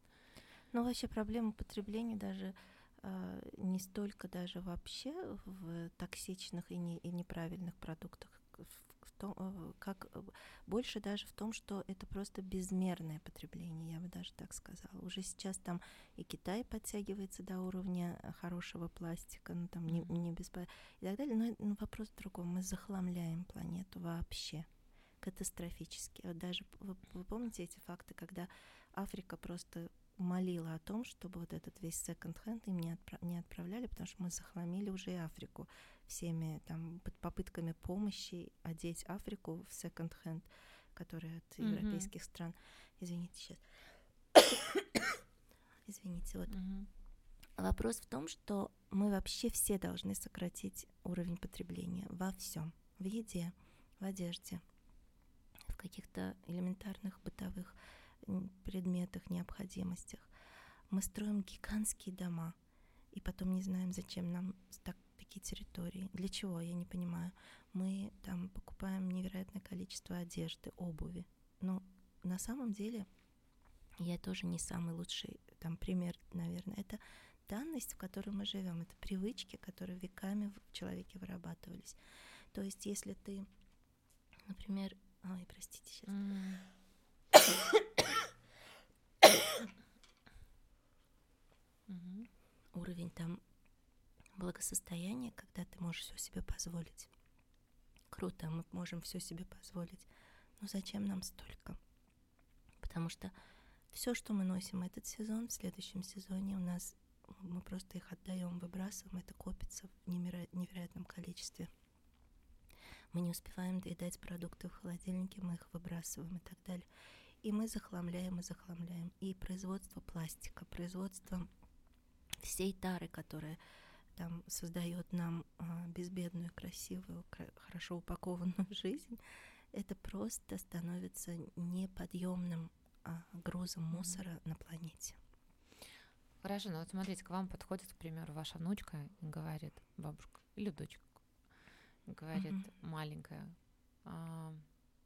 Ну вообще проблема потребления даже э, не столько даже вообще в токсичных и, не, и неправильных продуктах, в, том, э, как э, больше даже в том, что это просто безмерное потребление, я бы даже так сказала. Уже сейчас там и Китай подтягивается до уровня э, хорошего пластика, ну там не, не без и так далее. Но, но вопрос в другом. Мы захламляем планету вообще катастрофически. Вот даже вы, вы помните эти факты, когда Африка просто молила о том, чтобы вот этот весь секонд-хенд им не, отправ, не отправляли, потому что мы захламили уже и Африку всеми там попытками помощи одеть Африку в секонд-хенд, который от mm-hmm. европейских стран. Извините, сейчас. Извините, вот. Mm-hmm. Вопрос в том, что мы вообще все должны сократить уровень потребления во всем, в еде, в одежде, в каких-то элементарных бытовых предметах, необходимостях. Мы строим гигантские дома, и потом не знаем, зачем нам так, такие территории. Для чего, я не понимаю. Мы там покупаем невероятное количество одежды, обуви. Но на самом деле я тоже не самый лучший там пример, наверное. Это данность, в которой мы живем, это привычки, которые веками в человеке вырабатывались. То есть, если ты, например, ой, простите сейчас. Mm. Уровень там благосостояния, когда ты можешь все себе позволить. Круто, мы можем все себе позволить. Но зачем нам столько? Потому что все, что мы носим этот сезон, в следующем сезоне у нас мы просто их отдаем, выбрасываем, это копится в невероятном количестве. Мы не успеваем доедать продукты в холодильнике, мы их выбрасываем и так далее. И мы захламляем и захламляем. И производство пластика, производство всей тары, которая там создает нам а, безбедную, красивую, хорошо упакованную жизнь, это просто становится неподъемным а, грузом мусора mm-hmm. на планете. Хорошо, ну вот смотрите, к вам подходит, к примеру, ваша внучка и говорит, бабушка или дочка, говорит mm-hmm. маленькая, а,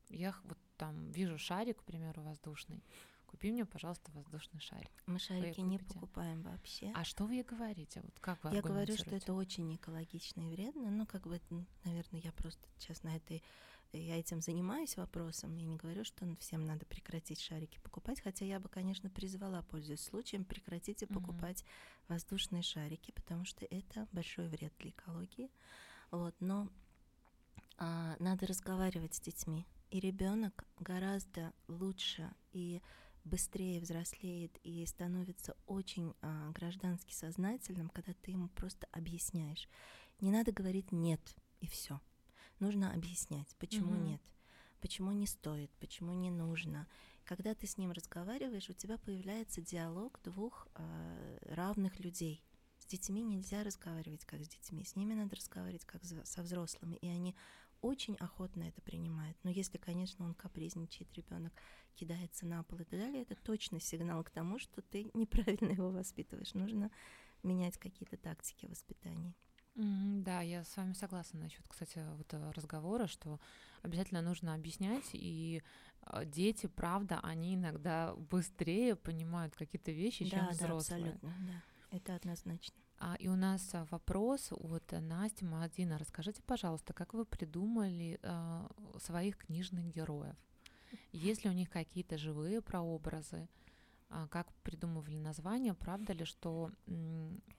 я вот там вижу шарик, к примеру, воздушный, купи мне, пожалуйста, воздушный шарик. Мы шарики не покупаем вообще. А что вы ей говорите? Вот как вы Я говорю, что это очень экологично и вредно. Ну, как бы, наверное, я просто сейчас на этой я этим занимаюсь вопросом, я не говорю, что всем надо прекратить шарики покупать, хотя я бы, конечно, призвала, пользуясь случаем, прекратите mm-hmm. покупать воздушные шарики, потому что это большой вред для экологии. Вот, но а, надо разговаривать с детьми, и ребенок гораздо лучше и быстрее взрослеет и становится очень а, граждански сознательным, когда ты ему просто объясняешь. Не надо говорить нет и все. Нужно объяснять, почему mm-hmm. нет, почему не стоит, почему не нужно. Когда ты с ним разговариваешь, у тебя появляется диалог двух э, равных людей. С детьми нельзя разговаривать как с детьми, с ними надо разговаривать как со взрослыми, и они очень охотно это принимают. Но если, конечно, он капризничает, ребенок кидается на пол и так далее, это точно сигнал к тому, что ты неправильно его воспитываешь. Нужно менять какие-то тактики воспитания. Mm, да, я с вами согласна насчет, кстати, вот э, разговора, что обязательно нужно объяснять, и э, дети, правда, они иногда быстрее понимают какие-то вещи, да, чем да, взрослые. абсолютно, да, это однозначно. А, и у нас а, вопрос от Насти Мадина. Расскажите, пожалуйста, как вы придумали а, своих книжных героев? Есть ли у них какие-то живые прообразы? Как придумывали названия? Правда ли, что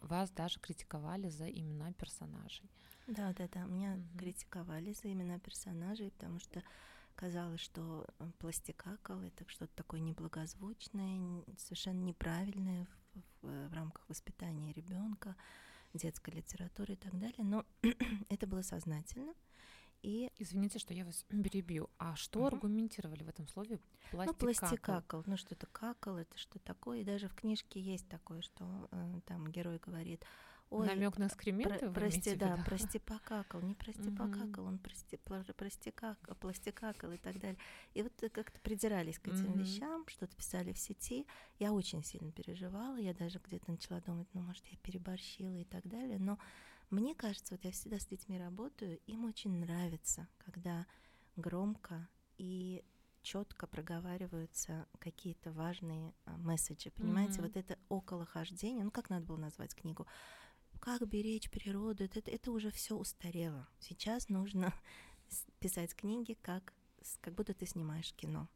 вас даже критиковали за имена персонажей? Да, да, да. Меня угу. критиковали за имена персонажей, потому что казалось, что пластикакл это что-то такое неблагозвучное, совершенно неправильное в, в, в рамках воспитания ребенка, детской литературы и так далее. Но это было сознательно. И... Извините, что я вас перебью. А что угу. аргументировали в этом слове пластикакл? Ну, пластикакл. Ну, что-то какал, это что такое. И даже в книжке есть такое, что э, там герой говорит, Ой, Намек на экскременты? Про, прости, да, прости покакал, не прости угу. покакал, он прости, прости какал, пластикакал и так далее. И вот как-то придирались к этим угу. вещам, что-то писали в сети. Я очень сильно переживала, я даже где-то начала думать, ну, может, я переборщила и так далее. Но мне кажется, вот я всегда с детьми работаю, им очень нравится, когда громко и четко проговариваются какие-то важные а, месседжи. Понимаете, mm-hmm. вот это околохождение, ну как надо было назвать книгу? Как беречь природу, это, это уже все устарело. Сейчас нужно писать книги, как, как будто ты снимаешь кино.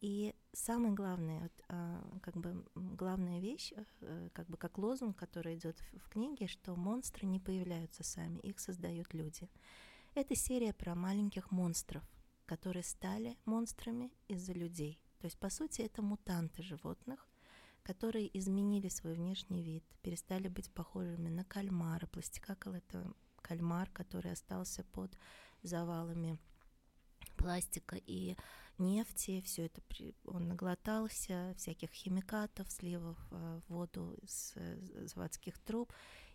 И самое главное, вот, а, как бы главная вещь, э, как бы как лозунг, который идет в книге, что монстры не появляются сами, их создают люди. Это серия про маленьких монстров, которые стали монстрами из-за людей. То есть, по сути, это мутанты животных, которые изменили свой внешний вид, перестали быть похожими на кальмара. Пластикакл — это кальмар, который остался под завалами пластика и нефти, все это он наглотался, всяких химикатов, сливов э, воду из э, заводских труб,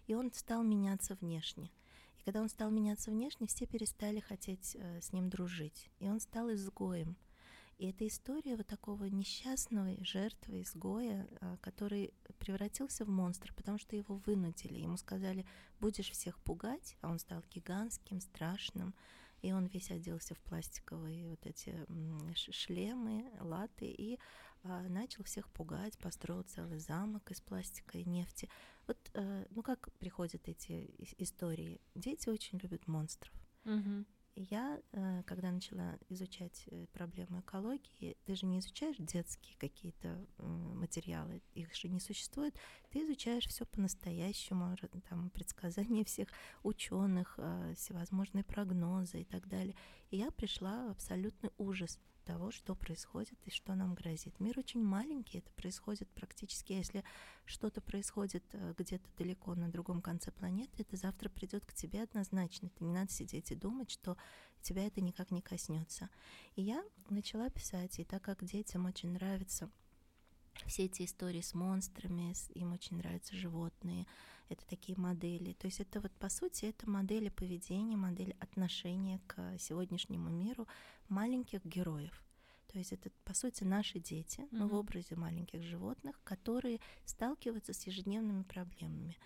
и он стал меняться внешне. И когда он стал меняться внешне, все перестали хотеть э, с ним дружить, и он стал изгоем. И это история вот такого несчастного жертвы, изгоя, который превратился в монстра, потому что его вынудили. Ему сказали, будешь всех пугать, а он стал гигантским, страшным, и он весь оделся в пластиковые вот эти шлемы, латы, и а, начал всех пугать, построил целый замок из пластика и нефти. Вот, а, ну как приходят эти истории? Дети очень любят монстров. Угу я, э, когда начала изучать э, проблему экологии, ты же не изучаешь детские какие-то материалы, их же не существует, ты изучаешь все по-настоящему, там предсказания всех ученых, э, всевозможные прогнозы и так далее. И я пришла в абсолютный ужас того, что происходит и что нам грозит. Мир очень маленький, это происходит практически, если что-то происходит э, где-то далеко на другом конце планеты, это завтра придет к тебе однозначно. Это не надо сидеть и думать, что тебя это никак не коснется. И я начала писать, и так как детям очень нравится все эти истории с монстрами, им очень нравятся животные, это такие модели. То есть это вот по сути это модели поведения, модель отношения к сегодняшнему миру маленьких героев. То есть это, по сути, наши дети, mm-hmm. но в образе маленьких животных, которые сталкиваются с ежедневными проблемами.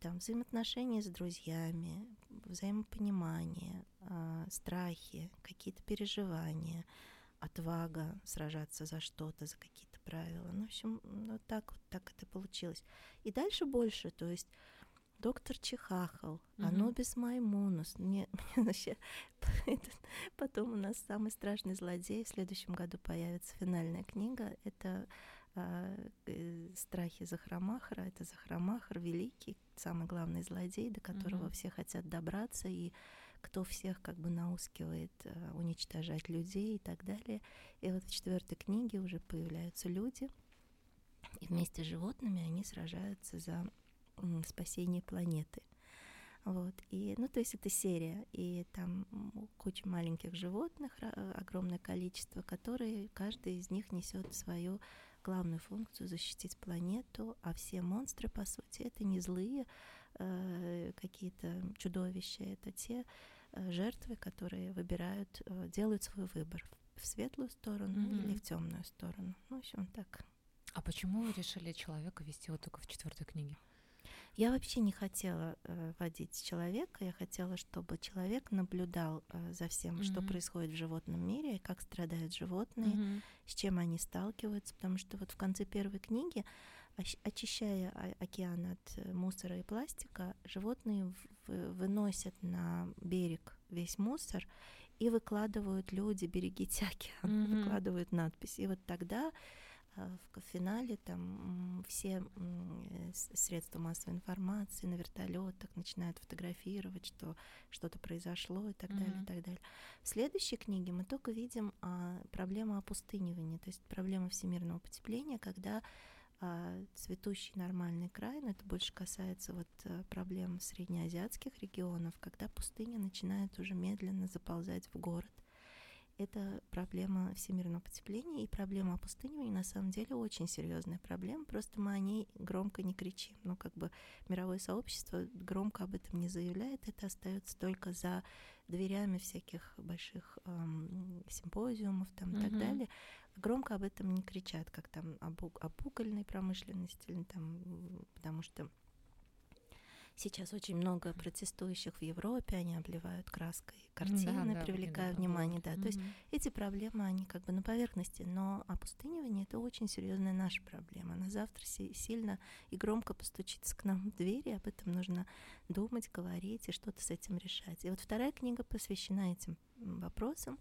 Там взаимоотношения с друзьями, взаимопонимание, э, страхи, какие-то переживания, отвага сражаться за что-то, за какие-то правила. Ну, в общем, вот так вот так это получилось. И дальше больше, то есть доктор Чихахал, угу. Анубис Маймунус. Мне, вообще, потом у нас самый страшный злодей. В следующем году появится финальная книга. Это а, э, страхи Захрамахара. Это Захрамахар великий, самый главный злодей, до которого угу. все хотят добраться и кто всех как бы наускивает а, уничтожать людей и так далее. И вот в четвертой книге уже появляются люди, и вместе с животными они сражаются за спасение планеты. Вот. И, ну, то есть это серия, и там куча маленьких животных, огромное количество, которые каждый из них несет свою главную функцию защитить планету, а все монстры, по сути, это не злые э, какие-то чудовища, это те э, жертвы, которые выбирают, э, делают свой выбор в светлую сторону mm-hmm. или в темную сторону. Ну, в общем, так. А почему вы решили человека вести вот только в четвертой книге? Я вообще не хотела э, водить человека, я хотела, чтобы человек наблюдал э, за всем, mm-hmm. что происходит в животном мире, как страдают животные, mm-hmm. с чем они сталкиваются, потому что вот в конце первой книги, очищая океан от э, мусора и пластика, животные выносят на берег весь мусор и выкладывают люди, берегите океан, mm-hmm. выкладывают надпись. И вот тогда а, в финале там все средства массовой информации на вертолетах начинают фотографировать, что что-то произошло и так mm-hmm. далее, и так далее. В следующей книге мы только видим а, проблему опустынивания, то есть проблема всемирного потепления, когда цветущий нормальный край, но это больше касается вот а, проблем среднеазиатских регионов, когда пустыня начинает уже медленно заползать в город это проблема всемирного потепления и проблема опустынивания на самом деле очень серьезная проблема, просто мы о ней громко не кричим. Ну, как бы мировое сообщество громко об этом не заявляет, это остается только за дверями всяких больших эм, симпозиумов там, и так далее. Громко об этом не кричат, как там об, об угольной промышленности, или, там, потому что Сейчас очень много протестующих в Европе, они обливают краской картины, да, привлекают да, внимание, да. да. Mm-hmm. То есть эти проблемы, они как бы на поверхности, но опустынивание это очень серьезная наша проблема. Она завтра сильно и громко постучится к нам в двери, об этом нужно думать, говорить и что-то с этим решать. И вот вторая книга посвящена этим вопросам.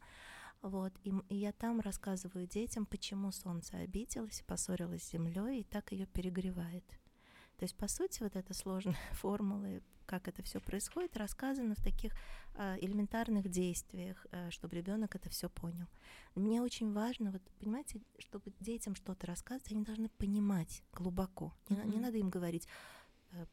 Вот, и, и я там рассказываю детям, почему Солнце обиделось, поссорилось с Землей и так ее перегревает. То есть, по сути, вот эта сложная формула, как это все происходит, рассказано в таких э, элементарных действиях, э, чтобы ребенок это все понял. Мне очень важно, вот понимаете, чтобы детям что-то рассказывать, они должны понимать глубоко. Не, mm-hmm. не надо им говорить,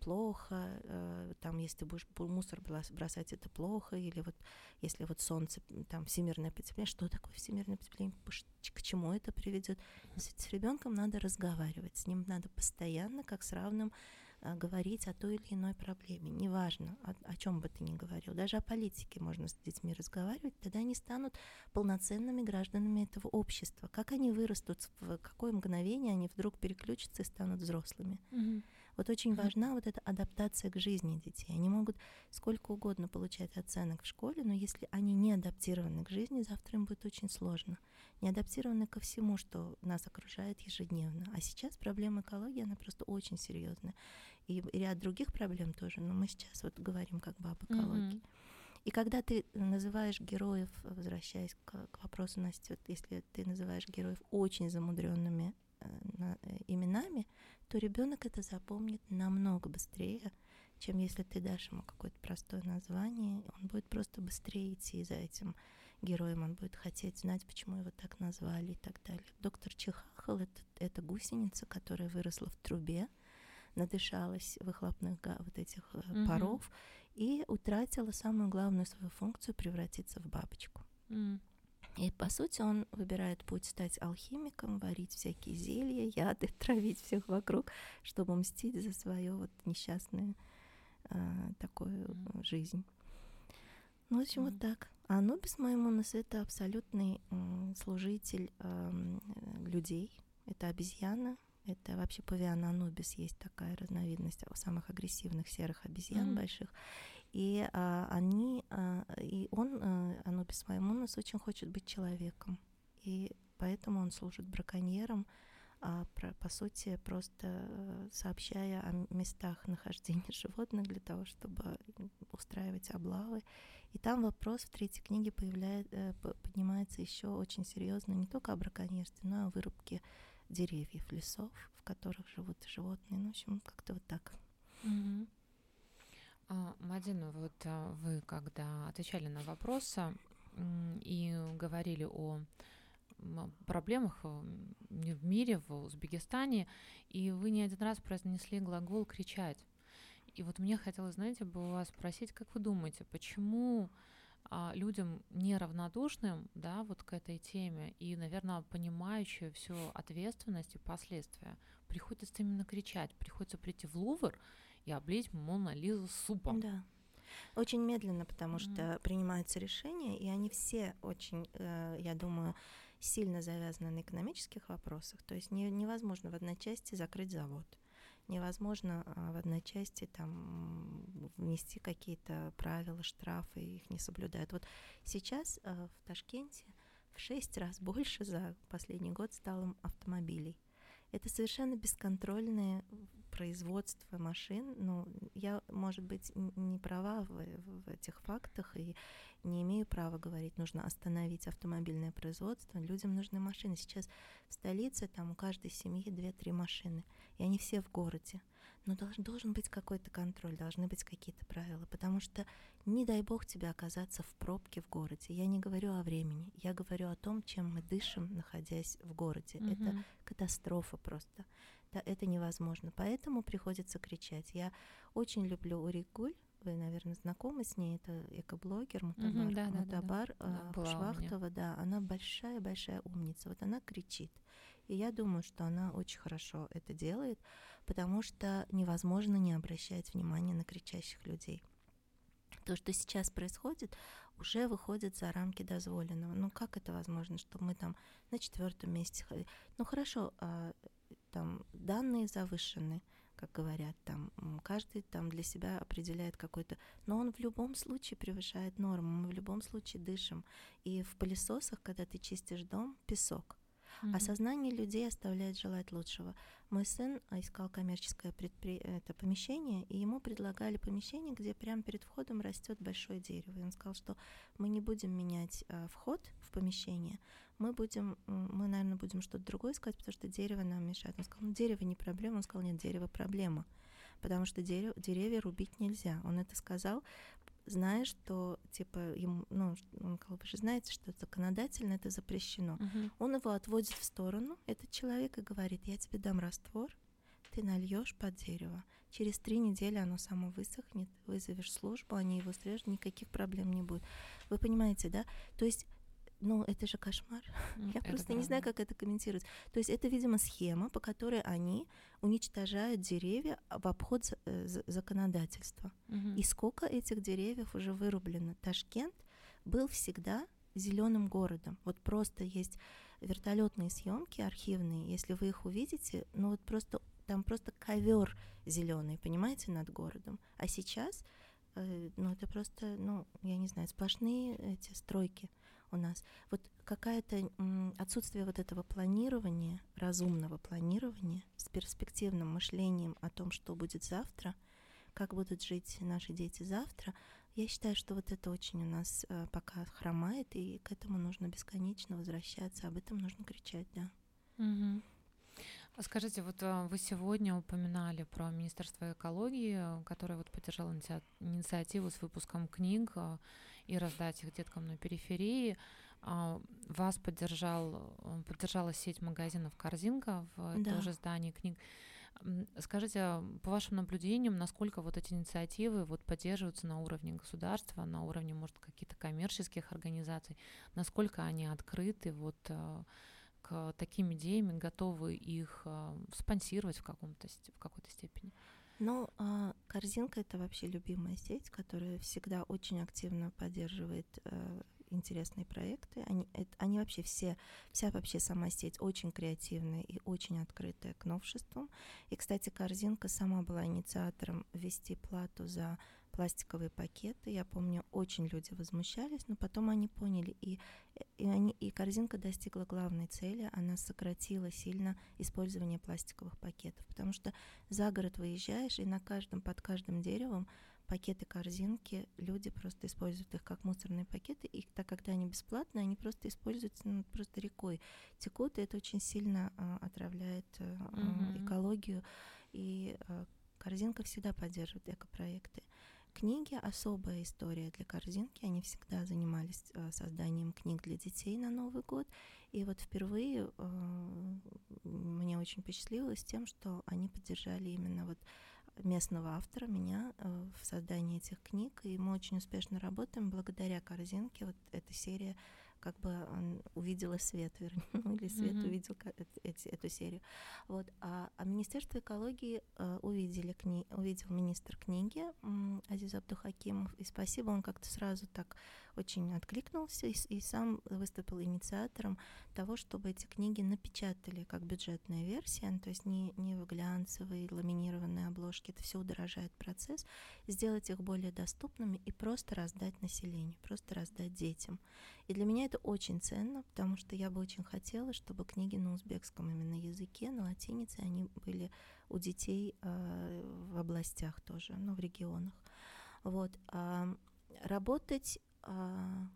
плохо, э, там, если ты будешь мусор бросать, это плохо, или вот если вот солнце, там, всемирное потепление, что такое всемирное потепление, к чему это приведет? С, с ребенком надо разговаривать, с ним надо постоянно, как с равным, э, говорить о той или иной проблеме, неважно, о, о чем бы ты ни говорил, даже о политике можно с детьми разговаривать, тогда они станут полноценными гражданами этого общества. Как они вырастут, в какое мгновение они вдруг переключатся и станут взрослыми? Mm-hmm. Вот очень важна вот эта адаптация к жизни детей. Они могут сколько угодно получать оценок в школе, но если они не адаптированы к жизни, завтра им будет очень сложно. Не адаптированы ко всему, что нас окружает ежедневно. А сейчас проблема экологии, она просто очень серьезная. И ряд других проблем тоже, но мы сейчас вот говорим как бы об экологии. Mm-hmm. И когда ты называешь героев, возвращаясь к, к вопросу Насти, вот если ты называешь героев очень замудренными именами, то ребенок это запомнит намного быстрее, чем если ты дашь ему какое-то простое название, он будет просто быстрее идти за этим героем, он будет хотеть знать, почему его так назвали и так далее. Доктор Чихахал это, это гусеница, которая выросла в трубе, надышалась выхлопных вот этих mm-hmm. паров и утратила самую главную свою функцию превратиться в бабочку. Mm. И, по сути, он выбирает путь стать алхимиком, варить всякие зелья, яды, травить всех вокруг, чтобы мстить за свою вот несчастную э, такую mm. жизнь. Ну, в общем, mm. вот так. А Анубис Маймунус — это абсолютный э, служитель э, людей. Это обезьяна, это вообще павиан Анубис, есть такая разновидность самых агрессивных серых обезьян mm. больших. И а, они, а, и он, а, Анубис Маймунус, очень хочет быть человеком. И поэтому он служит браконьером, а, про, по сути, просто э, сообщая о местах нахождения животных для того, чтобы устраивать облавы. И там вопрос в третьей книге появляет, э, поднимается еще очень серьезно не только о браконьерстве, но и о вырубке деревьев, лесов, в которых живут животные. Ну, в общем, как-то вот так. Mm-hmm. А, Мадина, вот а, вы когда отвечали на вопросы и говорили о проблемах в мире, в Узбекистане, и вы не один раз произнесли глагол «кричать». И вот мне хотелось, знаете, бы у вас спросить, как вы думаете, почему а, людям неравнодушным, да, вот к этой теме и, наверное, понимающие всю ответственность и последствия, приходится именно кричать, приходится прийти в Лувр и облить Мона Лизу супом. Да. Очень медленно, потому что принимаются решения, и они все очень, э, я думаю, сильно завязаны на экономических вопросах. То есть не, невозможно в одной части закрыть завод. Невозможно а, в одной части там внести какие-то правила, штрафы, их не соблюдают. Вот сейчас э, в Ташкенте в шесть раз больше за последний год стало автомобилей. Это совершенно бесконтрольные производства машин, ну, я, может быть, не права в, в этих фактах и не имею права говорить, нужно остановить автомобильное производство, людям нужны машины. Сейчас в столице там у каждой семьи две-три машины, и они все в городе. Но должен, должен быть какой-то контроль, должны быть какие-то правила, потому что не дай бог тебе оказаться в пробке в городе. Я не говорю о времени, я говорю о том, чем мы дышим, находясь в городе. Mm-hmm. Это катастрофа просто это, это невозможно. Поэтому приходится кричать. Я очень люблю Уригуль, вы, наверное, знакомы с ней, это экоблогер Мутабар, mm-hmm, да, Мутабар да, да. Да, Швахтова, да, она большая-большая умница, вот она кричит. И я думаю, что она очень хорошо это делает, потому что невозможно не обращать внимания на кричащих людей. То, что сейчас происходит, уже выходит за рамки дозволенного. Ну как это возможно, что мы там на четвертом месте? Ну хорошо, а, там данные завышены, как говорят, там каждый там для себя определяет какой-то, но он в любом случае превышает норму, мы в любом случае дышим. И в пылесосах, когда ты чистишь дом, песок. Mm-hmm. А сознание людей оставляет желать лучшего. Мой сын искал коммерческое предпри... это помещение, и ему предлагали помещение, где прямо перед входом растет большое дерево. И он сказал, что мы не будем менять э, вход в помещение, мы будем, мы, наверное, будем что-то другое искать, потому что дерево нам мешает. Он сказал, ну дерево не проблема. Он сказал, нет, дерево проблема потому что дерево, деревья рубить нельзя. Он это сказал, зная, что, типа, ему, ну, он сказал, вы же знаете, что законодательно это запрещено. Uh-huh. Он его отводит в сторону, этот человек, и говорит, я тебе дам раствор, ты нальешь под дерево. Через три недели оно само высохнет, вызовешь службу, они его срежут, никаких проблем не будет. Вы понимаете, да? То есть ну, это же кошмар. Я это просто правда. не знаю, как это комментировать. То есть это, видимо, схема, по которой они уничтожают деревья в обход э, законодательства. Угу. И сколько этих деревьев уже вырублено? Ташкент был всегда зеленым городом. Вот просто есть вертолетные съемки архивные, если вы их увидите, ну вот просто там просто ковер зеленый, понимаете, над городом. А сейчас, э, ну это просто, ну я не знаю, сплошные эти стройки у нас. Вот какое-то отсутствие вот этого планирования, разумного планирования с перспективным мышлением о том, что будет завтра, как будут жить наши дети завтра, я считаю, что вот это очень у нас э, пока хромает, и к этому нужно бесконечно возвращаться, об этом нужно кричать, да. Угу. Скажите, вот э, вы сегодня упоминали про Министерство экологии, которое вот поддержало инициативу с выпуском книг э, и раздать их деткам на периферии. А, вас поддержал, поддержала сеть магазинов «Корзинка» в да. тоже здании книг. Скажите, по вашим наблюдениям, насколько вот эти инициативы вот поддерживаются на уровне государства, на уровне, может, каких-то коммерческих организаций, насколько они открыты вот э, к таким идеям, готовы их э, спонсировать в, каком-то, в какой-то степени? Ну, а, корзинка это вообще любимая сеть, которая всегда очень активно поддерживает э, интересные проекты. Они, это, они вообще все, вся вообще сама сеть очень креативная и очень открытая к новшествам. И, кстати, корзинка сама была инициатором ввести плату за пластиковые пакеты. Я помню, очень люди возмущались, но потом они поняли, и, и, они, и корзинка достигла главной цели, она сократила сильно использование пластиковых пакетов, потому что за город выезжаешь, и на каждом, под каждым деревом пакеты корзинки, люди просто используют их как мусорные пакеты, и так когда они бесплатные, они просто используются ну, просто рекой текут, и это очень сильно э, отравляет э, mm-hmm. экологию, и э, корзинка всегда поддерживает экопроекты. Книги — особая история для корзинки. Они всегда занимались э, созданием книг для детей на Новый год. И вот впервые э, мне очень впечатлилось тем, что они поддержали именно вот местного автора, меня, э, в создании этих книг. И мы очень успешно работаем благодаря корзинке. Вот эта серия как бы увидела свет, вернее, ну, или свет mm-hmm. увидел эти, эту серию. Вот. А, а Министерство экологии э, увидели кни... увидел министр книги э, Азиз Абдухакимов, и спасибо, он как-то сразу так очень откликнулся и, и сам выступил инициатором того, чтобы эти книги напечатали как бюджетная версия, ну, то есть не, не в глянцевые ламинированные обложки, это все удорожает процесс, сделать их более доступными и просто раздать населению, просто раздать детям. И для меня это очень ценно, потому что я бы очень хотела, чтобы книги на узбекском именно языке, на латинице, они были у детей э, в областях тоже, ну, в регионах. Вот. А работать а,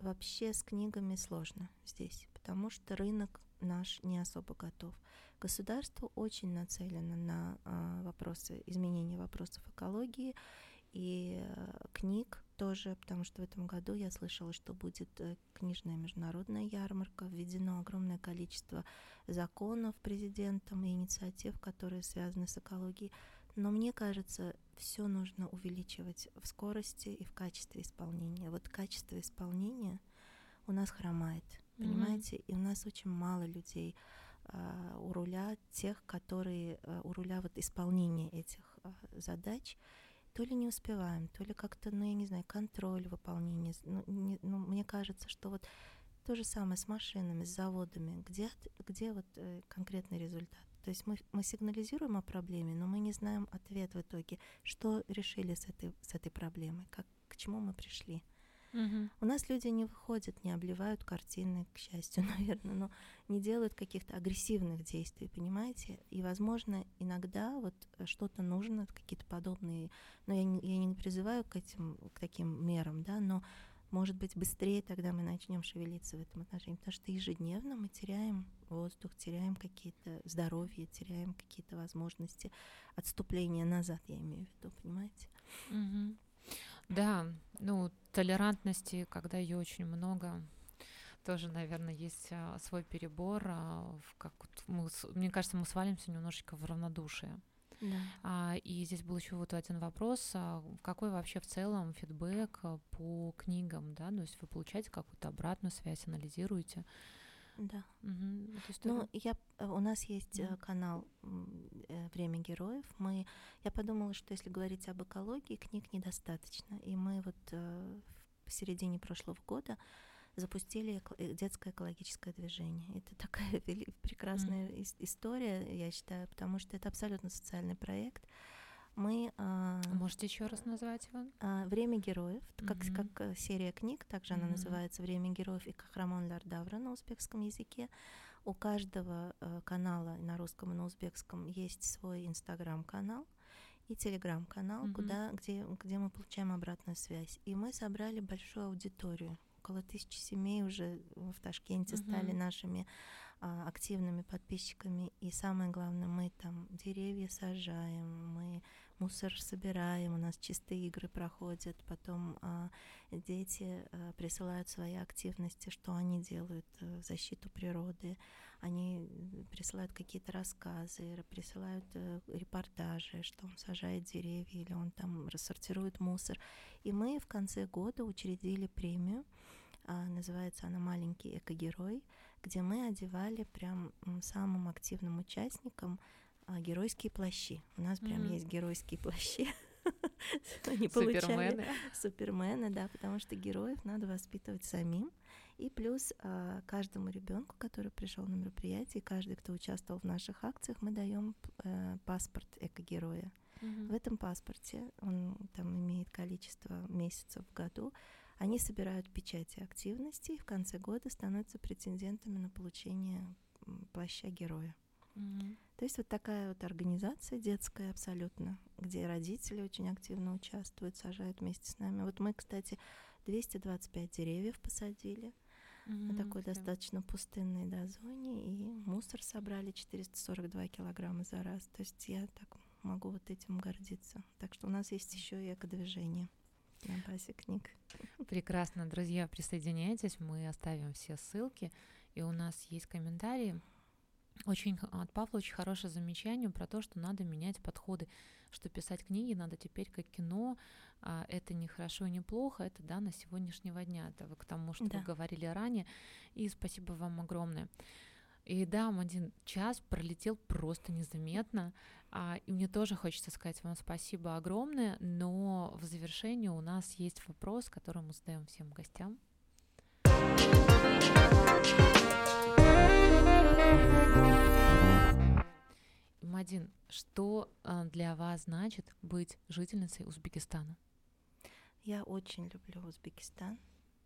вообще с книгами сложно здесь, потому что рынок наш не особо готов. Государство очень нацелено на а, вопросы изменения вопросов экологии и а, книг тоже, потому что в этом году я слышала, что будет э, книжная международная ярмарка, введено огромное количество законов президентом и инициатив, которые связаны с экологией. Но мне кажется, все нужно увеличивать в скорости и в качестве исполнения. Вот качество исполнения у нас хромает, понимаете? Mm-hmm. И у нас очень мало людей а, у руля тех, которые а, у руля вот исполнения этих а, задач. То ли не успеваем, то ли как-то, ну, я не знаю, контроль выполнения. Ну, не, ну, мне кажется, что вот то же самое с машинами, с заводами. Где, где вот э, конкретный результат? То есть мы, мы сигнализируем о проблеме, но мы не знаем ответ в итоге, что решили с этой, с этой проблемой, как, к чему мы пришли. У нас люди не выходят, не обливают картины, к счастью, наверное, но не делают каких-то агрессивных действий, понимаете? И, возможно, иногда вот э, что-то нужно, какие-то подобные, но я не, я не призываю к этим, к таким мерам, да, но может быть быстрее тогда мы начнем шевелиться в этом отношении, потому что ежедневно мы теряем воздух, теряем какие-то здоровье, теряем какие-то возможности отступления назад, я имею в виду, понимаете? Мгм. Да, ну, толерантности, когда ее очень много, тоже, наверное, есть а, свой перебор. а, в как вот мы, с- мне кажется, мы свалимся немножечко в равнодушие. Да. А, и здесь был еще вот один вопрос, а, какой вообще в целом фидбэк а, по книгам, да, то есть вы получаете какую-то обратную связь, анализируете? Да. Историю? Ну, я, э, у нас есть Мгм. канал э, «Время героев». Мы, я подумала, что если говорить об экологии, книг недостаточно. И мы вот в середине прошлого года запустили детское экологическое движение. Это такая прекрасная ис- история, я считаю, потому что это абсолютно социальный проект. Мы а, Можете еще раз назвать его? а, «Время героев», как, Мгм. как э, серия книг, также она Мгм. называется «Время героев» и «Кахрамон Лардавра» на узбекском языке. У каждого э, канала на русском и на узбекском есть свой инстаграм-канал и телеграм-канал, Мгм. куда, где, где мы получаем обратную связь. И мы собрали большую аудиторию. Около тысячи семей уже в Ташкенте стали Мгм. нашими а, активными подписчиками. И самое главное, мы там деревья сажаем, мы мусор собираем, у нас чистые игры проходят, потом а, дети а, присылают свои активности, что они делают э, в защиту природы, они присылают какие-то рассказы, присылают э, репортажи, что он сажает деревья или он там рассортирует мусор. И мы в конце года учредили премию, а, называется она «Маленький экогерой», где мы одевали прям самым активным участникам а, геройские плащи. У нас прям Мгм. есть геройские плащи. Они получали Супермены. супермены, да, потому что героев надо воспитывать самим. И плюс а, каждому ребенку, который пришел на мероприятие, каждый, кто участвовал в наших акциях, мы даем э, паспорт экогероя. Мгм. В этом паспорте, он там имеет количество месяцев в году, они собирают печати активности и в конце года становятся претендентами на получение плаща героя. Мгм. То есть вот такая вот организация детская абсолютно, где родители очень активно участвуют, сажают вместе с нами. Вот мы, кстати, 225 деревьев посадили на Мгм. такой Прям. достаточно пустынной да, зоне, и мусор собрали 442 килограмма за раз. То есть я так могу вот этим гордиться. Так что у нас есть еще и экодвижение на базе книг. Прекрасно, друзья, присоединяйтесь, мы оставим все ссылки, и у нас есть комментарии. Очень от Павла очень хорошее замечание про то, что надо менять подходы, что писать книги надо теперь как кино, а, это не хорошо и не плохо, это да, на сегодняшнего дня, это вы к тому, что Да. вы говорили ранее, и спасибо вам огромное. И да, один час пролетел просто незаметно, а, и мне тоже хочется сказать вам спасибо огромное, но в завершении у нас есть вопрос, который мы задаем всем гостям. Мадин, что а, для вас значит быть жительницей Узбекистана? Я очень люблю Узбекистан,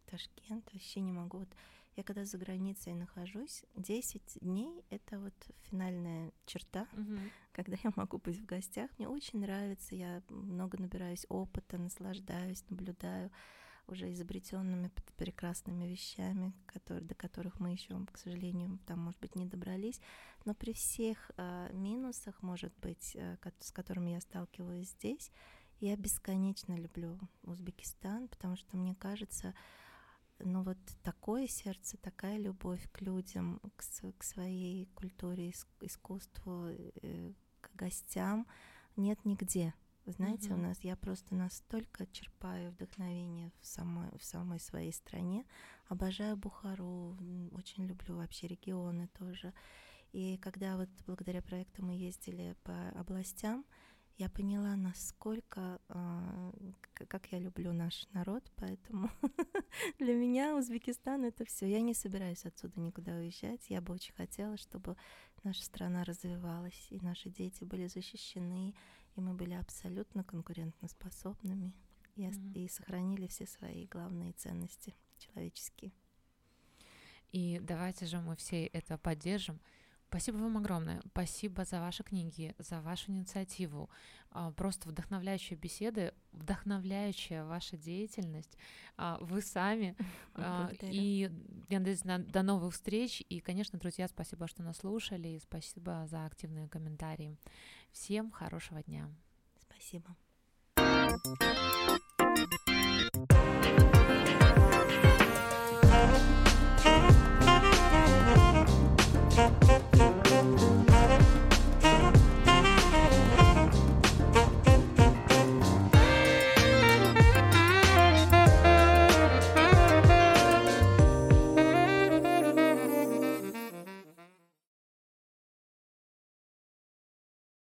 Ташкент. Вообще не могу. Вот я когда за границей нахожусь, 10 дней — это вот финальная черта, когда я могу быть в гостях. Мне очень нравится, я много набираюсь опыта, наслаждаюсь, наблюдаю уже изобретенными прекрасными вещами, которые, до которых мы еще, к сожалению, там, может быть, не добрались. Но при всех э, минусах, может быть, э, с которыми я сталкиваюсь здесь, я бесконечно люблю Узбекистан, потому что мне кажется, ну вот такое сердце, такая любовь к людям, к, к своей культуре, ис- искусству, э, к гостям нет нигде. Знаете, у Мгм. нас я просто настолько черпаю вдохновение в самой, в самой своей стране. Обожаю Бухару, очень люблю вообще регионы тоже. И когда вот благодаря проекту мы ездили по областям, я поняла, насколько, к- как я люблю наш народ, поэтому для меня Узбекистан это все. Я не собираюсь отсюда никуда уезжать. Я бы очень хотела, чтобы наша страна развивалась, и наши дети были защищены, и мы были абсолютно конкурентоспособными. и, mm-hmm. и сохранили все свои главные ценности человеческие. И давайте же мы все это поддержим. Спасибо вам огромное. Спасибо за ваши книги, за вашу инициативу. А, просто вдохновляющие беседы, вдохновляющая ваша деятельность. А, вы сами. А, и я надеюсь, до новых встреч. И, конечно, друзья, спасибо, что нас слушали. И спасибо за активные комментарии. Всем хорошего дня. Спасибо. Thank you. Bye.